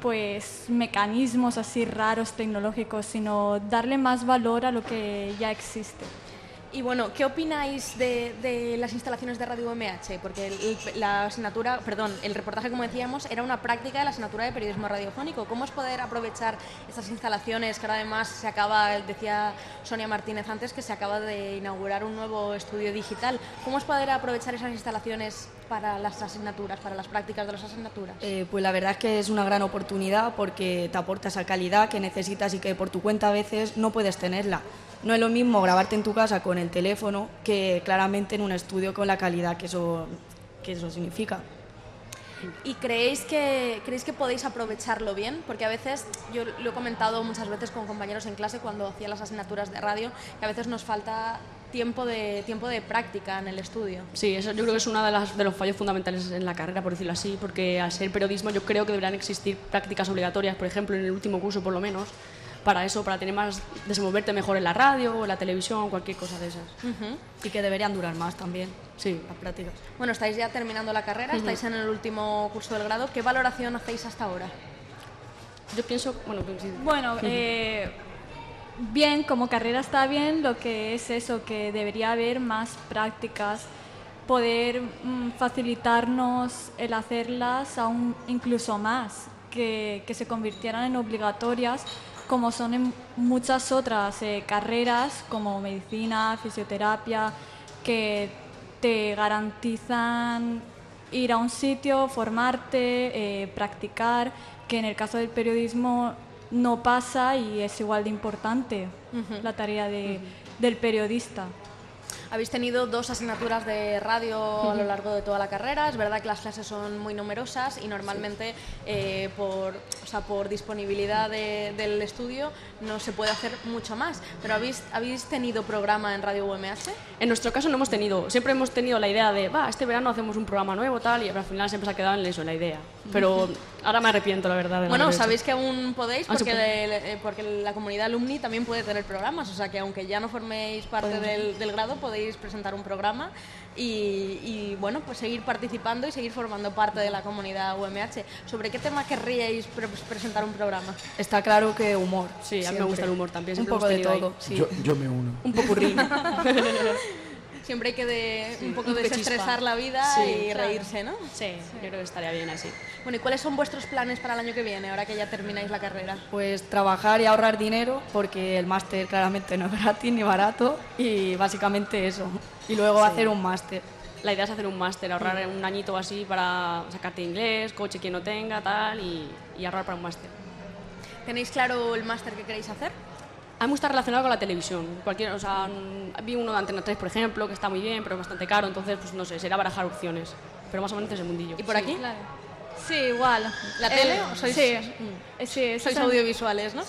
pues mecanismos así raros tecnológicos, sino darle más valor a lo que ya existe. Y bueno, ¿qué opináis de, de las instalaciones de Radio UMH? Porque el- la asignatura, perdón, el reportaje, como decíamos, era una práctica de la asignatura de periodismo radiofónico. ¿Cómo es poder aprovechar estas instalaciones que ahora además se acaba, decía Sonia Martínez antes, que se acaba de inaugurar un nuevo estudio digital? ¿Cómo es poder aprovechar esas instalaciones para las asignaturas, para las prácticas de las asignaturas? Eh, pues la verdad es que es una gran oportunidad porque te aporta esa calidad que necesitas y que por tu cuenta a veces no puedes tenerla. No es lo mismo grabarte en tu casa con el teléfono que claramente en un estudio con la calidad que eso, que eso significa. ¿Y creéis que, creéis que podéis aprovecharlo bien? Porque a veces, yo lo he comentado muchas veces con compañeros en clase cuando hacía las asignaturas de radio, que a veces nos falta tiempo de, tiempo de práctica en el estudio. Sí, eso yo creo que es uno de, las- de los fallos fundamentales en la carrera, por decirlo así, porque al ser periodismo yo creo que deberían existir prácticas obligatorias, por ejemplo, en el último curso por lo menos, para eso, para tener más, desenvolverte mejor en la radio o en la televisión, cualquier cosa de esas. Y que deberían durar más también. Sí. Las prácticas. Bueno, estáis ya terminando la carrera, Ujú. estáis en el último curso del grado. ¿Qué valoración hacéis hasta ahora? Yo pienso, bueno, pues sí. Bueno, eh, bien, como carrera está bien, lo que es eso, que debería haber más prácticas, poder mm, facilitarnos el hacerlas aún incluso más, que, que se convirtieran en obligatorias, como son en muchas otras eh, carreras, como medicina, fisioterapia, que te garantizan ir a un sitio, formarte, eh, practicar, que en el caso del periodismo no pasa y es igual de importante la tarea de- del periodista. Habéis tenido dos asignaturas de radio a lo largo de toda la carrera. Es verdad que las clases son muy numerosas y normalmente eh, por, o sea, por disponibilidad de- del estudio no se puede hacer mucho más. Pero ¿habéis, ¿habéis tenido programa en Radio UMH? En nuestro caso no hemos tenido, siempre hemos tenido la idea de, va, este verano hacemos un programa nuevo tal, y al final siempre se ha quedado en eso, en la idea. Pero ahora me arrepiento, la verdad. de Bueno, sabéis hecho. que aún podéis, porque, eh, porque la comunidad alumni también puede tener programas, o sea que aunque ya no forméis parte del, del grado, podéis presentar un programa y, y, bueno, pues seguir participando y seguir formando parte de la comunidad UMH. ¿Sobre qué tema querríais pre- presentar un programa? Está claro que humor. Sí, a mí me gusta el humor también, Un poco de todo. sí. Yo, yo me uno. Un popurrí. Siempre hay que de, Sí, un poco desestresar la vida Sí, y claro. reírse, ¿no? Sí, yo creo que estaría bien así. Bueno, ¿y cuáles son vuestros planes para el año que viene, ahora que ya termináis la carrera? Pues trabajar y ahorrar dinero, porque el máster claramente no es gratis ni barato, y básicamente eso. Y luego Sí. hacer un máster. La idea es hacer un máster, ahorrar Mm. un añito así para sacarte inglés, coche quien no tenga, tal, y, y ahorrar para un máster. ¿Tenéis claro el máster que queréis hacer? A mí me gusta relacionado con la televisión. Cualquier, o sea, vi uno de Antena 3, por ejemplo, que está muy bien, pero es bastante caro, entonces, pues no sé, será barajar opciones. Pero más o menos es el mundillo. ¿Y por aquí? Claro. Sí, igual. ¿La Eh, tele o sois- Sí, Mm. Eh, sí, Sois es- audiovisuales, ¿no?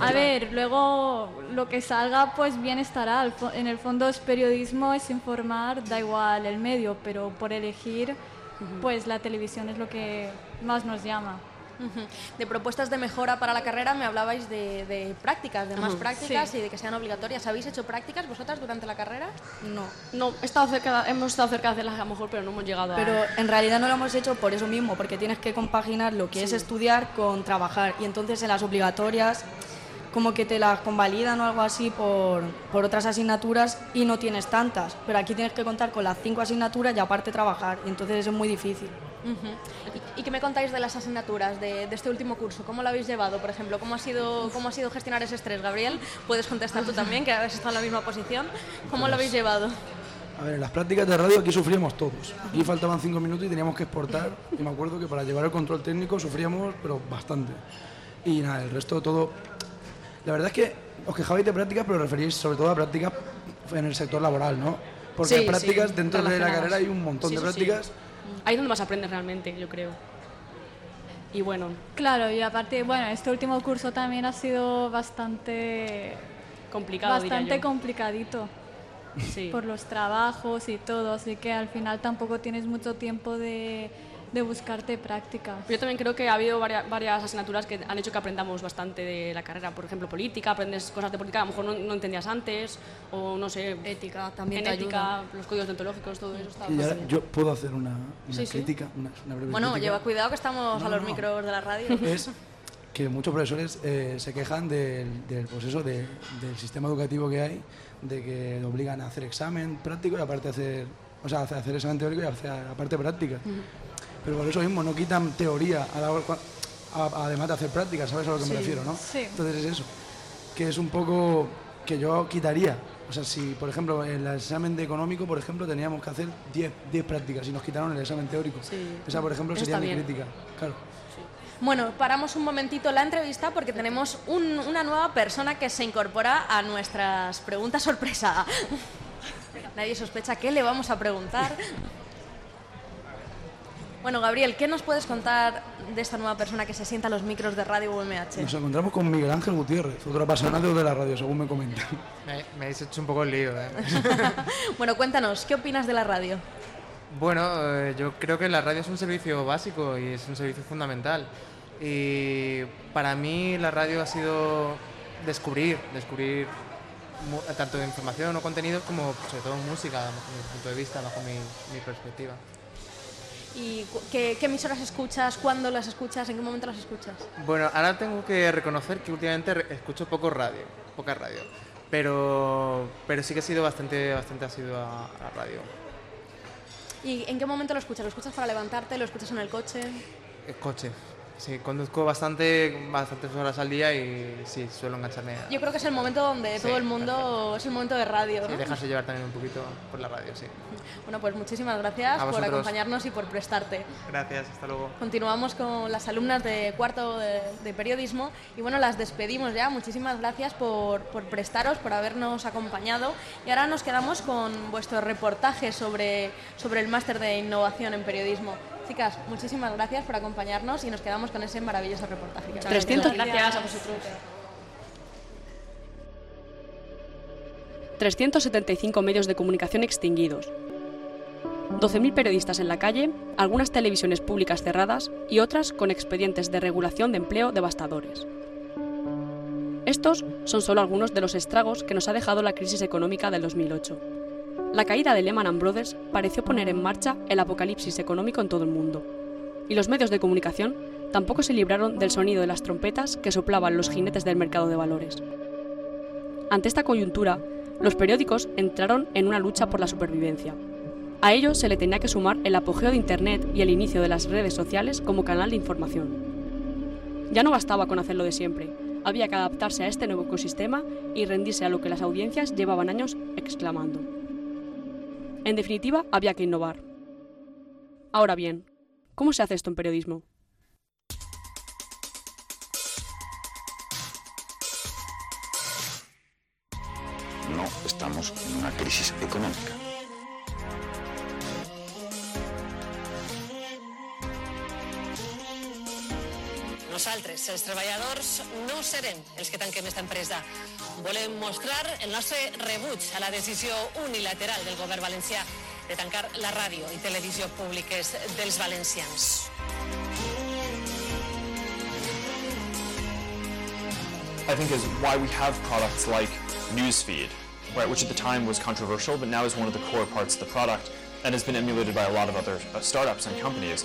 A ver, luego lo que salga, pues bien estará. En el fondo es periodismo, es informar, da igual el medio, pero por elegir, pues la televisión es lo que más nos llama. De propuestas de mejora para la carrera me hablabais de, de prácticas, de más prácticas Sí. y de que sean obligatorias. ¿Habéis hecho prácticas vosotras durante la carrera? No. No, he estado cerca, hemos estado cerca de hacerlas a lo mejor, pero no hemos llegado a... Pero en realidad no lo hemos hecho por eso mismo, porque tienes que compaginar lo que es estudiar con trabajar. Y entonces en las obligatorias como que te las convalidan o algo así por, por otras asignaturas y no tienes tantas. Pero aquí tienes que contar con las cinco asignaturas y aparte trabajar. Y entonces eso es muy difícil. ¿Y, y qué me contáis de las asignaturas de, de este último curso? ¿Cómo lo habéis llevado, por ejemplo? ¿Cómo ha, sido, ¿Cómo ha sido gestionar ese estrés, Gabriel? Puedes contestar tú también, que habéis estado en la misma posición. ¿Cómo lo habéis llevado? A ver, en las prácticas de radio aquí sufríamos todos. Aquí faltaban cinco minutos y teníamos que exportar. Y me acuerdo que para llevar el control técnico sufríamos, pero bastante. Y nada, el resto todo. La verdad es que os quejabais de prácticas, pero referís sobre todo a prácticas en el sector laboral, ¿no? Porque Sí, prácticas sí, dentro de la carrera hay un montón Sí, de prácticas. Ahí es donde más aprendes realmente, yo creo. Y bueno, Claro, y aparte, bueno, este último curso también ha sido bastante complicado, bastante complicadito Sí. por los trabajos y todo, así que al final tampoco tienes mucho tiempo de, de buscarte prácticas. Yo también creo que ha habido varias, varias asignaturas que han hecho que aprendamos bastante de la carrera. Por ejemplo, política, aprendes cosas de política que a lo mejor no, no entendías antes, o no sé. Ética también En te ética, ayuda. los códigos deontológicos, todo eso está Y ahora yo puedo hacer una, una Sí, sí. crítica, una, una breve Bueno, crítica. lleva cuidado que estamos No, a los no. micros de la radio. es que muchos profesores eh, se quejan del, del, pues eso, de- del sistema educativo que hay, de que le obligan a hacer examen práctico y aparte hacer, o sea, hacer, examen teórico y hacer aparte práctica. Pero por eso mismo no quitan teoría a la hora- cua- a- además de hacer práctica, ¿sabes a lo que me Sí, refiero, no? sí. Entonces es eso, que es un poco que yo quitaría. O sea, si por ejemplo en el examen de económico, por ejemplo, teníamos que hacer 10 10 prácticas y nos quitaron el examen teórico. Sí. Esa, por ejemplo, sería mi crítica. Claro. Bueno, paramos un momentito la entrevista porque tenemos un- una nueva persona que se incorpora a nuestras preguntas sorpresa. Nadie sospecha qué le vamos a preguntar. Bueno, Gabriel, ¿qué nos puedes contar de esta nueva persona que se sienta a los micros de Radio UMH? Nos encontramos con Miguel Ángel Gutiérrez, otro apasionado de la radio, según me comentan. Me, me habéis hecho un poco el lío, ¿eh? Bueno, cuéntanos, ¿qué opinas de la radio? Bueno, eh, yo creo que la radio es un servicio básico y es un servicio fundamental. Y para mí la radio ha sido descubrir, descubrir tanto información o contenidos como sobre todo música, bajo mi punto de vista, bajo mi, mi perspectiva. ¿Y qué, qué emisoras escuchas? ¿Cuándo las escuchas? ¿En qué momento las escuchas? Bueno, ahora tengo que reconocer que últimamente escucho poco radio, poca radio, pero, pero sí que he sido bastante, bastante asiduo a, a la radio. ¿Y en qué momento lo escuchas? ¿Lo escuchas para levantarte? ¿Lo escuchas en el coche? El coche, sí, conduzco bastante, bastantes horas al día y sí, suelo engancharme a Yo creo que es el momento donde Sí, todo el mundo es el momento de radio, sí, ¿no? dejarse llevar también un poquito por la radio, sí. Bueno, pues muchísimas gracias por acompañarnos y por prestarte. Gracias, hasta luego. Continuamos con las alumnas de cuarto de, de periodismo y bueno, las despedimos ya. Muchísimas gracias por, por prestaros, por habernos acompañado y ahora nos quedamos con vuestro reportaje sobre, sobre el máster de innovación en periodismo. Chicas, muchísimas gracias por acompañarnos y nos quedamos con ese maravilloso reportaje. que habéis 300 hecho. gracias a vosotros. 375 medios de comunicación extinguidos. 12.000 periodistas en la calle, algunas televisiones públicas cerradas y otras con expedientes de regulación de empleo devastadores. Estos son solo algunos de los estragos que nos ha dejado la crisis económica del 2008. La caída de Lehman Brothers pareció poner en marcha el apocalipsis económico en todo el mundo. Y los medios de comunicación tampoco se libraron del sonido de las trompetas que soplaban los jinetes del mercado de valores. Ante esta coyuntura, los periódicos entraron en una lucha por la supervivencia. A ello se le tenía que sumar el apogeo de Internet y el inicio de las redes sociales como canal de información. Ya no bastaba con hacerlo de siempre, había que adaptarse a este nuevo ecosistema y rendirse a lo que las audiencias llevaban años exclamando. En definitiva, había que innovar. Ahora bien, ¿cómo se hace esto en periodismo? No estamos en una crisis económica. Els treballadors, no serem els que tanquem esta empresa. Volem mostrar el nostre rebuig a la decisió unilateral del govern valencià de tancar la ràdio i televisió públiques dels valencians. I think is why we have products like Newsfeed, right, which at the time was controversial, but now is one of the core parts of the product and has been emulated by a lot of other uh, startups and companies.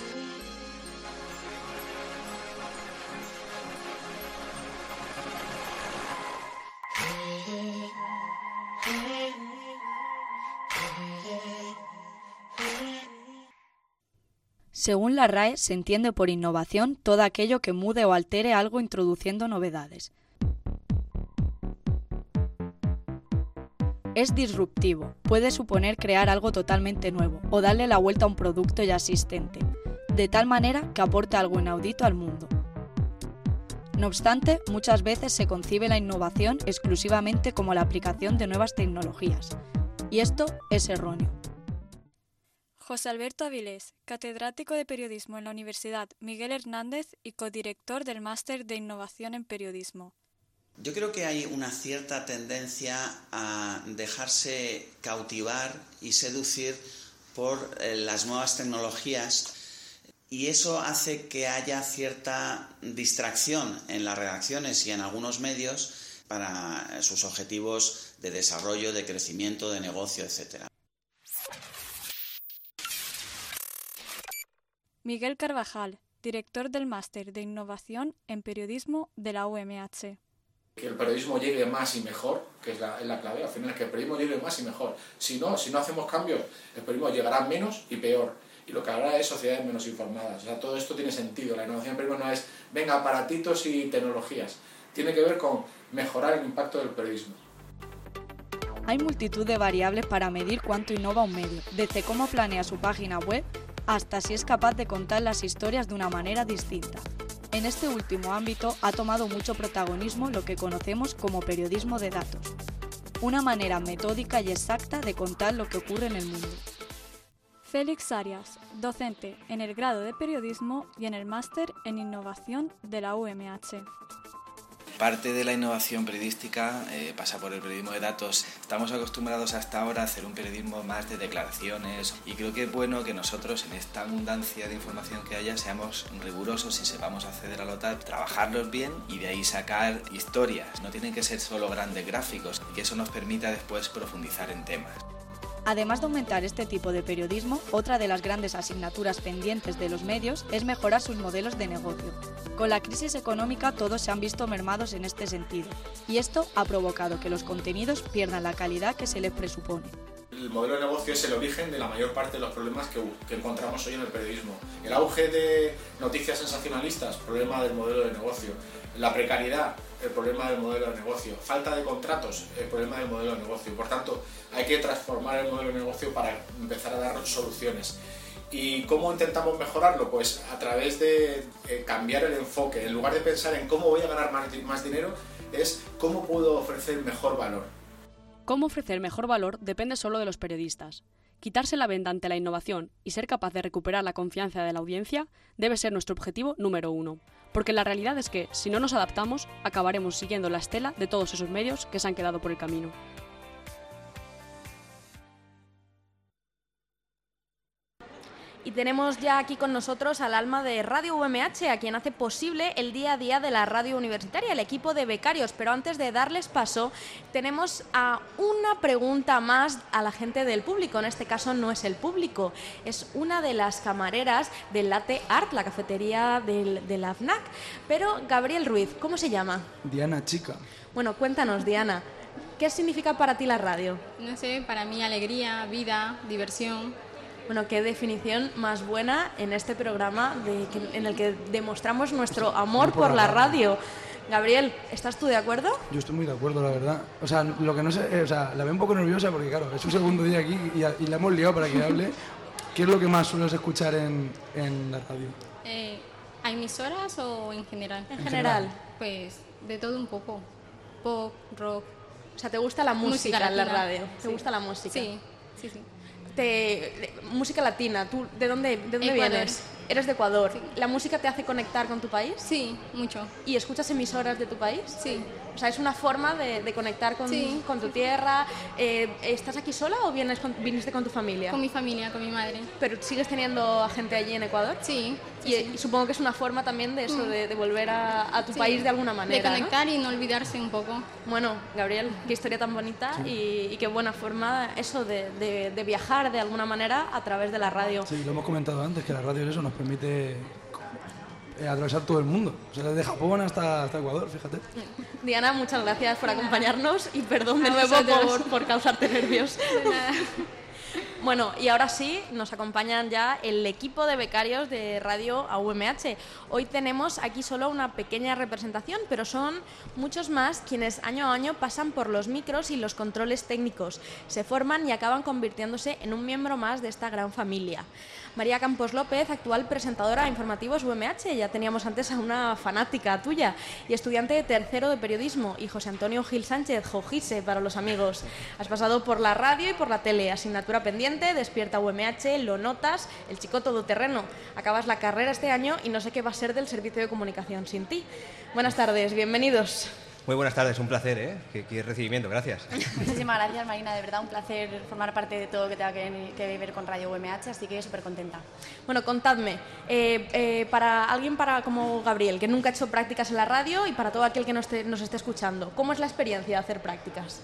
Según la RAE, se entiende por innovación todo aquello que mude o altere algo introduciendo novedades. Es disruptivo, puede suponer crear algo totalmente nuevo o darle la vuelta a un producto ya existente, de tal manera que aporte algo inaudito al mundo. No obstante, muchas veces se concibe la innovación exclusivamente como la aplicación de nuevas tecnologías, y esto es erróneo. José Alberto Avilés, catedrático de periodismo en la Universidad Miguel Hernández y codirector del Máster de Innovación en Periodismo. Yo creo que hay una cierta tendencia a dejarse cautivar y seducir por eh, las nuevas tecnologías y eso hace que haya cierta distracción en las redacciones y en algunos medios para sus objetivos de desarrollo, de crecimiento, de negocio, etc. Miguel Carvajal, director del Máster de Innovación en Periodismo de la UMH. que el periodismo llegue más y mejor, que es la, es la clave, al final que el periodismo llegue más y mejor. Si no, si no hacemos cambios, el periodismo llegará menos y peor. Y lo que habrá es sociedades menos informadas. O sea, todo esto tiene sentido. La innovación en periodismo no es, venga, aparatitos y tecnologías. Tiene que ver con mejorar el impacto del periodismo. Hay multitud de variables para medir cuánto innova un medio, desde cómo planea su página web hasta si es capaz de contar las historias de una manera distinta. En este último ámbito ha tomado mucho protagonismo lo que conocemos como periodismo de datos, una manera metódica y exacta de contar lo que ocurre en el mundo. Félix Arias, docente en el grado de Periodismo y en el Máster en Innovación de la UMH. Parte de la innovación periodística eh, pasa por el periodismo de datos. Estamos acostumbrados hasta ahora a hacer un periodismo más de declaraciones y creo que es bueno que nosotros en esta abundancia de información que haya seamos rigurosos y sepamos acceder a los datos, trabajarlos bien y de ahí sacar historias. No tienen que ser solo grandes gráficos y que eso nos permita después profundizar en temas. Además de aumentar este tipo de periodismo, otra de las grandes asignaturas pendientes de los medios es mejorar sus modelos de negocio. Con la crisis económica todos se han visto mermados en este sentido, y esto ha provocado que los contenidos pierdan la calidad que se les presupone. El modelo de negocio es el origen de la mayor parte de los problemas que, encontramos hoy en el periodismo. El auge de noticias sensacionalistas, problema del modelo de negocio. La precariedad, el problema del modelo de negocio. Falta de contratos, el problema del modelo de negocio. Por tanto, hay que transformar el modelo de negocio para empezar a dar soluciones. ¿Y cómo intentamos mejorarlo? Pues a través de eh, cambiar el enfoque. En lugar de pensar en cómo voy a ganar más dinero, es cómo puedo ofrecer mejor valor. Cómo ofrecer mejor valor depende solo de los periodistas. Quitarse la venda ante la innovación y ser capaz de recuperar la confianza de la audiencia debe ser nuestro objetivo número uno, porque la realidad es que, si no nos adaptamos, acabaremos siguiendo la estela de todos esos medios que se han quedado por el camino. Y tenemos ya aquí con nosotros al alma de Radio UMH, a quien hace posible el día a día de la radio universitaria, el equipo de becarios. Pero antes de darles paso, tenemos a una pregunta más a la gente del público. En este caso no es el público, es una de las camareras del Latte Art, la cafetería del, de la FNAC. Pero Gabriel Ruiz, ¿cómo se llama? Diana Chica. Bueno, cuéntanos, Diana, ¿qué significa para ti la radio? No sé, para mí alegría, vida, diversión. Bueno, qué definición más buena en este programa de que- en el que demostramos nuestro amor por la radio. Gabriel, ¿estás tú de acuerdo? Yo estoy muy de acuerdo, la verdad. O sea, lo que no sé, o sea, la veo un poco nerviosa porque, claro, es su segundo día aquí y, y la hemos liado para que hable. ¿Qué es lo que más sueles escuchar en, en la radio? Eh, ¿A emisoras o en general? En general. Pues de todo un poco. Pop, rock. O sea, ¿te gusta la música, en la radio? ¿Te Sí. gusta la música? Sí, sí, sí. Te, música latina, ¿tú de dónde, de dónde Ecuador. vienes? Eres de Ecuador. ¿La música te hace conectar con tu país? Sí, mucho. ¿Y escuchas emisoras de tu país? Sí. O sea, es una forma de, de conectar con, Sí. con tu tierra. Eh, ¿Estás aquí sola o vienes con- viniste con tu familia? Con mi familia, con mi madre. ¿Pero sigues teniendo a gente allí en Ecuador? Sí. Y, y supongo que es una forma también de eso, Mm. de, de volver a, a tu Sí. país de alguna manera. De ¿no? conectar y no olvidarse un poco. Bueno, Gabriel, qué historia tan bonita y, y qué buena forma eso de, de- de viajar de alguna manera a través de la radio. Sí, lo hemos comentado antes, que la radio eso nos permite eh, atravesar todo el mundo. O sea, desde Japón hasta, hasta Ecuador, fíjate. Diana, muchas gracias por acompañarnos y perdón de nuevo por, por causarte nervios. Bueno, y ahora sí, nos acompañan ya el equipo de becarios de Radio AUMH. Hoy tenemos aquí solo una pequeña representación, pero son muchos más quienes año a año pasan por los micros y los controles técnicos, se forman y acaban convirtiéndose en un miembro más de esta gran familia. María Campos López, actual presentadora de informativos UMH, ya teníamos antes a una fanática tuya, y estudiante de tercero de periodismo, y José Antonio Gil Sánchez, Jojise para los amigos. Has pasado por la radio y por la tele, asignatura pendiente, despierta UMH, lo notas, el chico todoterreno. Acabas la carrera este año y no sé qué va a ser del servicio de comunicación sin ti. Buenas tardes, bienvenidos. Muy buenas tardes, un placer, ¿eh? Qué, qué recibimiento, gracias. Muchísimas gracias, Marina. De verdad, un placer formar parte de todo lo que tenga que, que ver con Radio UMH, así que súper contenta. Bueno, contadme, eh, eh, para alguien para como Gabriel, que nunca ha hecho prácticas en la radio, y para todo aquel que nos esté, nos esté escuchando, ¿cómo es la experiencia de hacer prácticas?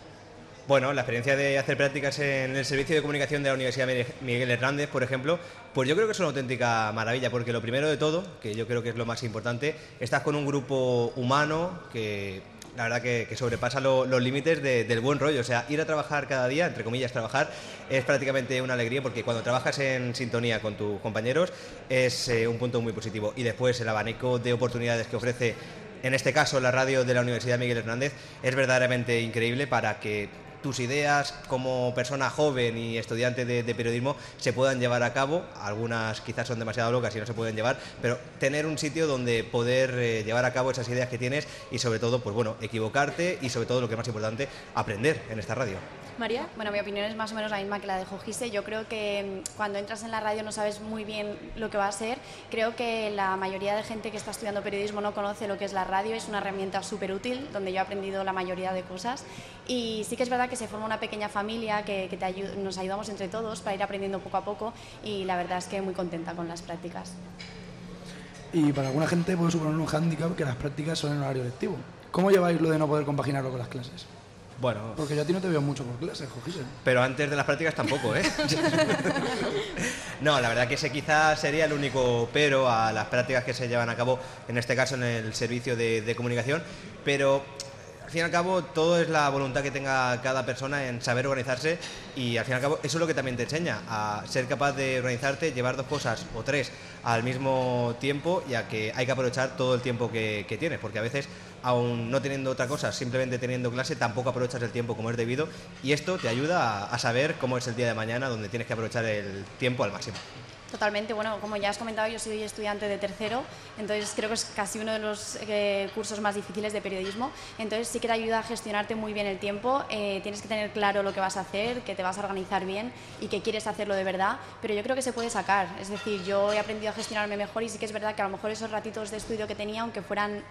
Bueno, la experiencia de hacer prácticas en el servicio de comunicación de la Universidad Miguel Hernández, por ejemplo, pues yo creo que es una auténtica maravilla, porque lo primero de todo, que yo creo que es lo más importante, estás con un grupo humano que la verdad que, sobrepasa lo- los límites de- del buen rollo. O sea, ir a trabajar cada día, entre comillas, trabajar, es prácticamente una alegría porque cuando trabajas en sintonía con tus compañeros es eh, un punto muy positivo. Y después el abanico de oportunidades que ofrece, en este caso la radio de la Universidad Miguel Hernández, es verdaderamente increíble para que tus ideas como persona joven y estudiante de, periodismo se puedan llevar a cabo. Algunas quizás son demasiado locas y no se pueden llevar, pero tener un sitio donde poder eh, llevar a cabo esas ideas que tienes y sobre todo, pues bueno, equivocarte y sobre todo lo que es más importante, aprender en esta radio. María. Bueno, mi opinión es más o menos la misma que la de Jogise. Yo creo que mm, cuando entras en la radio no sabes muy bien lo que va a ser. Creo que la mayoría de gente que está estudiando periodismo no conoce lo que es la radio. Es una herramienta súper útil donde yo he aprendido la mayoría de cosas. Y sí que es verdad que se forma una pequeña familia que, que te ayu- nos ayudamos entre todos para ir aprendiendo poco a poco. Y la verdad es que muy contenta con las prácticas. Y para alguna gente puede suponer un hándicap que las prácticas son en horario lectivo. ¿Cómo lleváis lo de no poder compaginarlo con las clases? Bueno, Porque yo a ti no te veo mucho por clases, Jojise. pero antes de las prácticas tampoco, ¿eh? No, la verdad que ese quizás sería el único pero a las prácticas que se llevan a cabo, en este caso en el servicio de, de comunicación, pero al fin y al cabo todo es la voluntad que tenga cada persona en saber organizarse y al fin y al cabo eso es lo que también te enseña, a ser capaz de organizarte, llevar dos cosas o tres al mismo tiempo y a que hay que aprovechar todo el tiempo que, tienes, porque a veces aún no teniendo otra cosa, simplemente teniendo clase, tampoco aprovechas el tiempo como es debido y esto te ayuda a saber cómo es el día de mañana donde tienes que aprovechar el tiempo al máximo. Totalmente, bueno, como ya has comentado, yo soy estudiante de tercero, entonces creo que es casi uno de los eh, cursos más difíciles de periodismo, entonces sí que te ayuda a gestionarte muy bien el tiempo, eh, tienes que tener claro lo que vas a hacer, que te vas a organizar bien y que quieres hacerlo de verdad, pero yo creo que se puede sacar, es decir, yo he aprendido a gestionarme mejor y sí que es verdad que a lo mejor esos ratitos de estudio que tenía, aunque fueran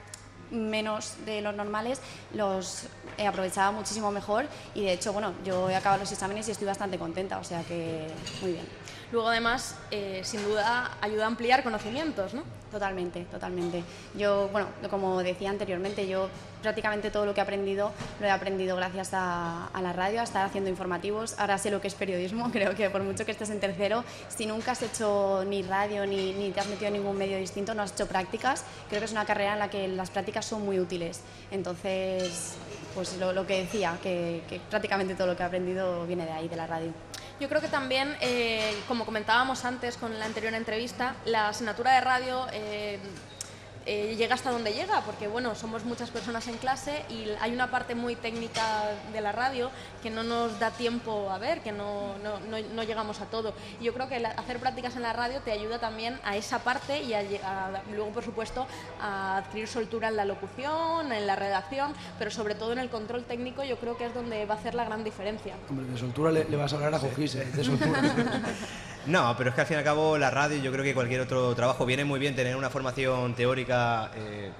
menos de los normales, los he aprovechado muchísimo mejor y de hecho, bueno, yo he acabado los exámenes y estoy bastante contenta, o sea que muy bien. Luego, además, eh, sin duda, ayuda a ampliar conocimientos, ¿no? Totalmente, totalmente. Yo, bueno, como decía anteriormente, yo prácticamente todo lo que he aprendido lo he aprendido gracias a, la radio, a estar haciendo informativos. Ahora sé lo que es periodismo. Creo que por mucho que estés en tercero, si nunca has hecho ni radio ni, ni te has metido en ningún medio distinto, no has hecho prácticas, creo que es una carrera en la que las prácticas son muy útiles. Entonces, pues lo, que decía, que prácticamente todo lo que he aprendido viene de ahí, de la radio. Yo creo que también, eh, como comentábamos antes con la anterior entrevista, la asignatura de radio eh, eh, llega hasta donde llega, porque bueno, somos muchas personas en clase y hay una parte muy técnica de la radio que no nos da tiempo a ver, que no, no, no- no llegamos a todo. Y yo creo que la- hacer prácticas en la radio te ayuda también a esa parte y a, luego, por supuesto, a adquirir soltura en la locución, en la redacción, pero sobre todo en el control técnico, yo creo que es donde va a hacer la gran diferencia. Hombre, de soltura le, le vas a hablar a Jojise, de soltura. No, pero es que al fin y al cabo la radio, yo creo que cualquier otro trabajo viene muy bien tener una formación teórica eh,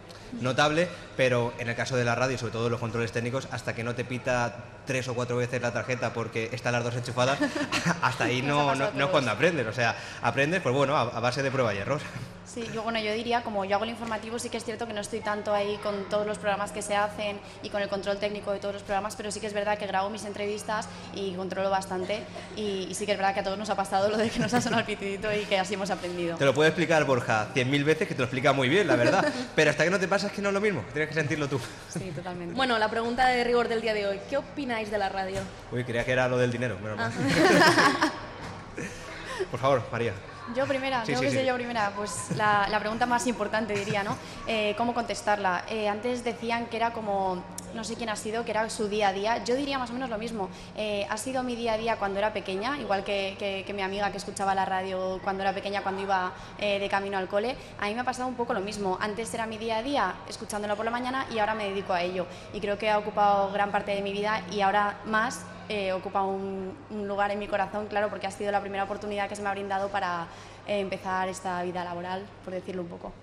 notable, pero en el caso de la radio, sobre todo los controles técnicos, hasta que no te pita tres o cuatro veces la tarjeta porque están las dos enchufadas, hasta ahí no, no, no es cuando aprendes. O sea, aprendes, pues bueno, a, a base de prueba y error. Sí, yo, bueno, yo diría, como yo hago el informativo, sí que es cierto que no estoy tanto ahí con todos los programas que se hacen y con el control técnico de todos los programas, pero sí que es verdad que grabo mis entrevistas y controlo bastante y, y sí que es verdad que a todos nos ha pasado lo de que nos ha sonado el pitidito y que así hemos aprendido. Te lo puede explicar Borja cien mil veces, que te lo explica muy bien, la verdad. Pero hasta que no te pasa es que no es lo mismo, tienes que sentirlo tú. Sí, totalmente. Bueno, la pregunta de rigor del día de hoy, ¿qué opináis de la radio? Uy, creía que era lo del dinero, menos mal. Por favor, María. Yo primera, Sí, tengo sí, que ser sí. yo primera. Pues la, la pregunta más importante diría, ¿no? Eh, ¿Cómo contestarla? Eh, antes decían que era como, no sé quién ha sido, que era su día a día. Yo diría más o menos lo mismo. Eh, ha sido mi día a día cuando era pequeña, igual que, que- que mi amiga que escuchaba la radio cuando era pequeña, cuando iba eh, de camino al cole. A mí me ha pasado un poco lo mismo. Antes era mi día a día escuchándola por la mañana y ahora me dedico a ello. Y creo que ha ocupado gran parte de mi vida y ahora más eh, ocupa un, un lugar en mi corazón, claro, porque ha sido la primera oportunidad que se me ha brindado para empezar esta vida laboral, por decirlo un poco.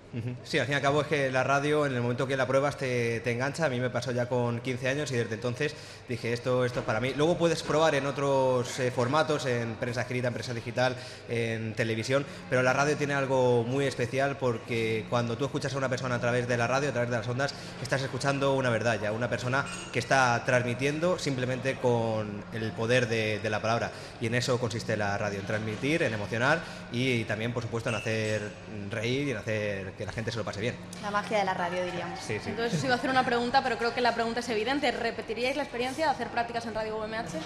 Sí, al fin y al cabo es que la radio, en el momento que la pruebas, te, te engancha. A mí me pasó ya con 15 años y desde entonces dije, esto, esto es para mí. Luego puedes probar en otros eh, formatos, en prensa escrita, en prensa digital, en televisión, pero la radio tiene algo muy especial porque cuando tú escuchas a una persona a través de la radio, a través de las ondas, estás escuchando una verdad ya, una persona que está transmitiendo simplemente con el poder de, de la palabra. Y en eso consiste la radio, en transmitir, en emocionar y también, por supuesto, en hacer reír y en hacer que la gente se lo pase bien. La magia de la radio, diríamos. Sí, sí. Entonces os iba a hacer una pregunta, pero creo que la pregunta es evidente. ¿Repetiríais la experiencia de hacer prácticas en Radio UMH?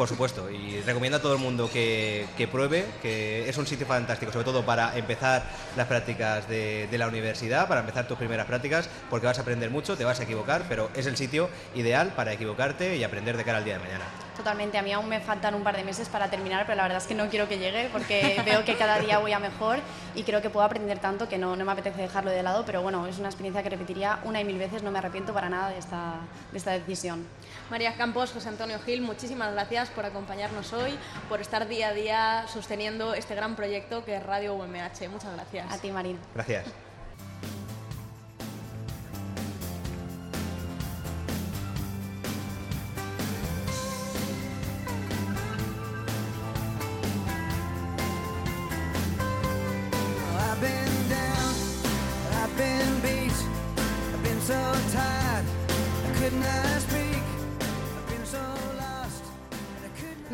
Por supuesto, y recomiendo a todo el mundo que, que pruebe, que es un sitio fantástico, sobre todo para empezar las prácticas de, de la universidad, para empezar tus primeras prácticas, porque vas a aprender mucho, te vas a equivocar, pero es el sitio ideal para equivocarte y aprender de cara al día de mañana. Totalmente, a mí aún me faltan un par de meses para terminar, pero la verdad es que no quiero que llegue porque veo que cada día voy a mejor y creo que puedo aprender tanto que no, no me apetece dejarlo de lado, pero bueno, es una experiencia que repetiría una y mil veces, no me arrepiento para nada de esta, de esta decisión. María Campos, José Antonio Gil, muchísimas gracias por acompañarnos hoy, por estar día a día sosteniendo este gran proyecto que es Radio UMH. Muchas gracias. A ti, Marina. Gracias.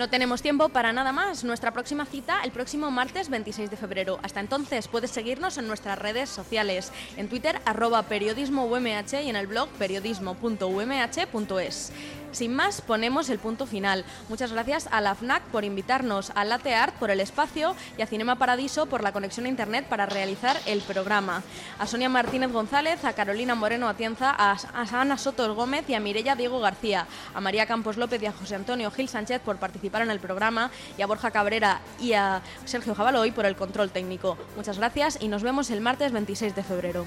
No tenemos tiempo para nada más. Nuestra próxima cita el próximo martes 26 de febrero. Hasta entonces puedes seguirnos en nuestras redes sociales. En Twitter arroba periodismo UMH y en el blog periodismo.umh.es. Sin más, ponemos el punto final. Muchas gracias a la FNAC por invitarnos, a Latte Art por el espacio y a Cinema Paradiso por la conexión a Internet para realizar el programa. A Sonia Martínez González, a Carolina Moreno Atienza, a, Ana Sotos Gómez y a Mirella Diego García, a María Campos López y a José Antonio Gil Sánchez por participar en el programa y a Borja Cabrera y a Sergio Jabaloy por el control técnico. Muchas gracias y nos vemos el martes 26 de febrero.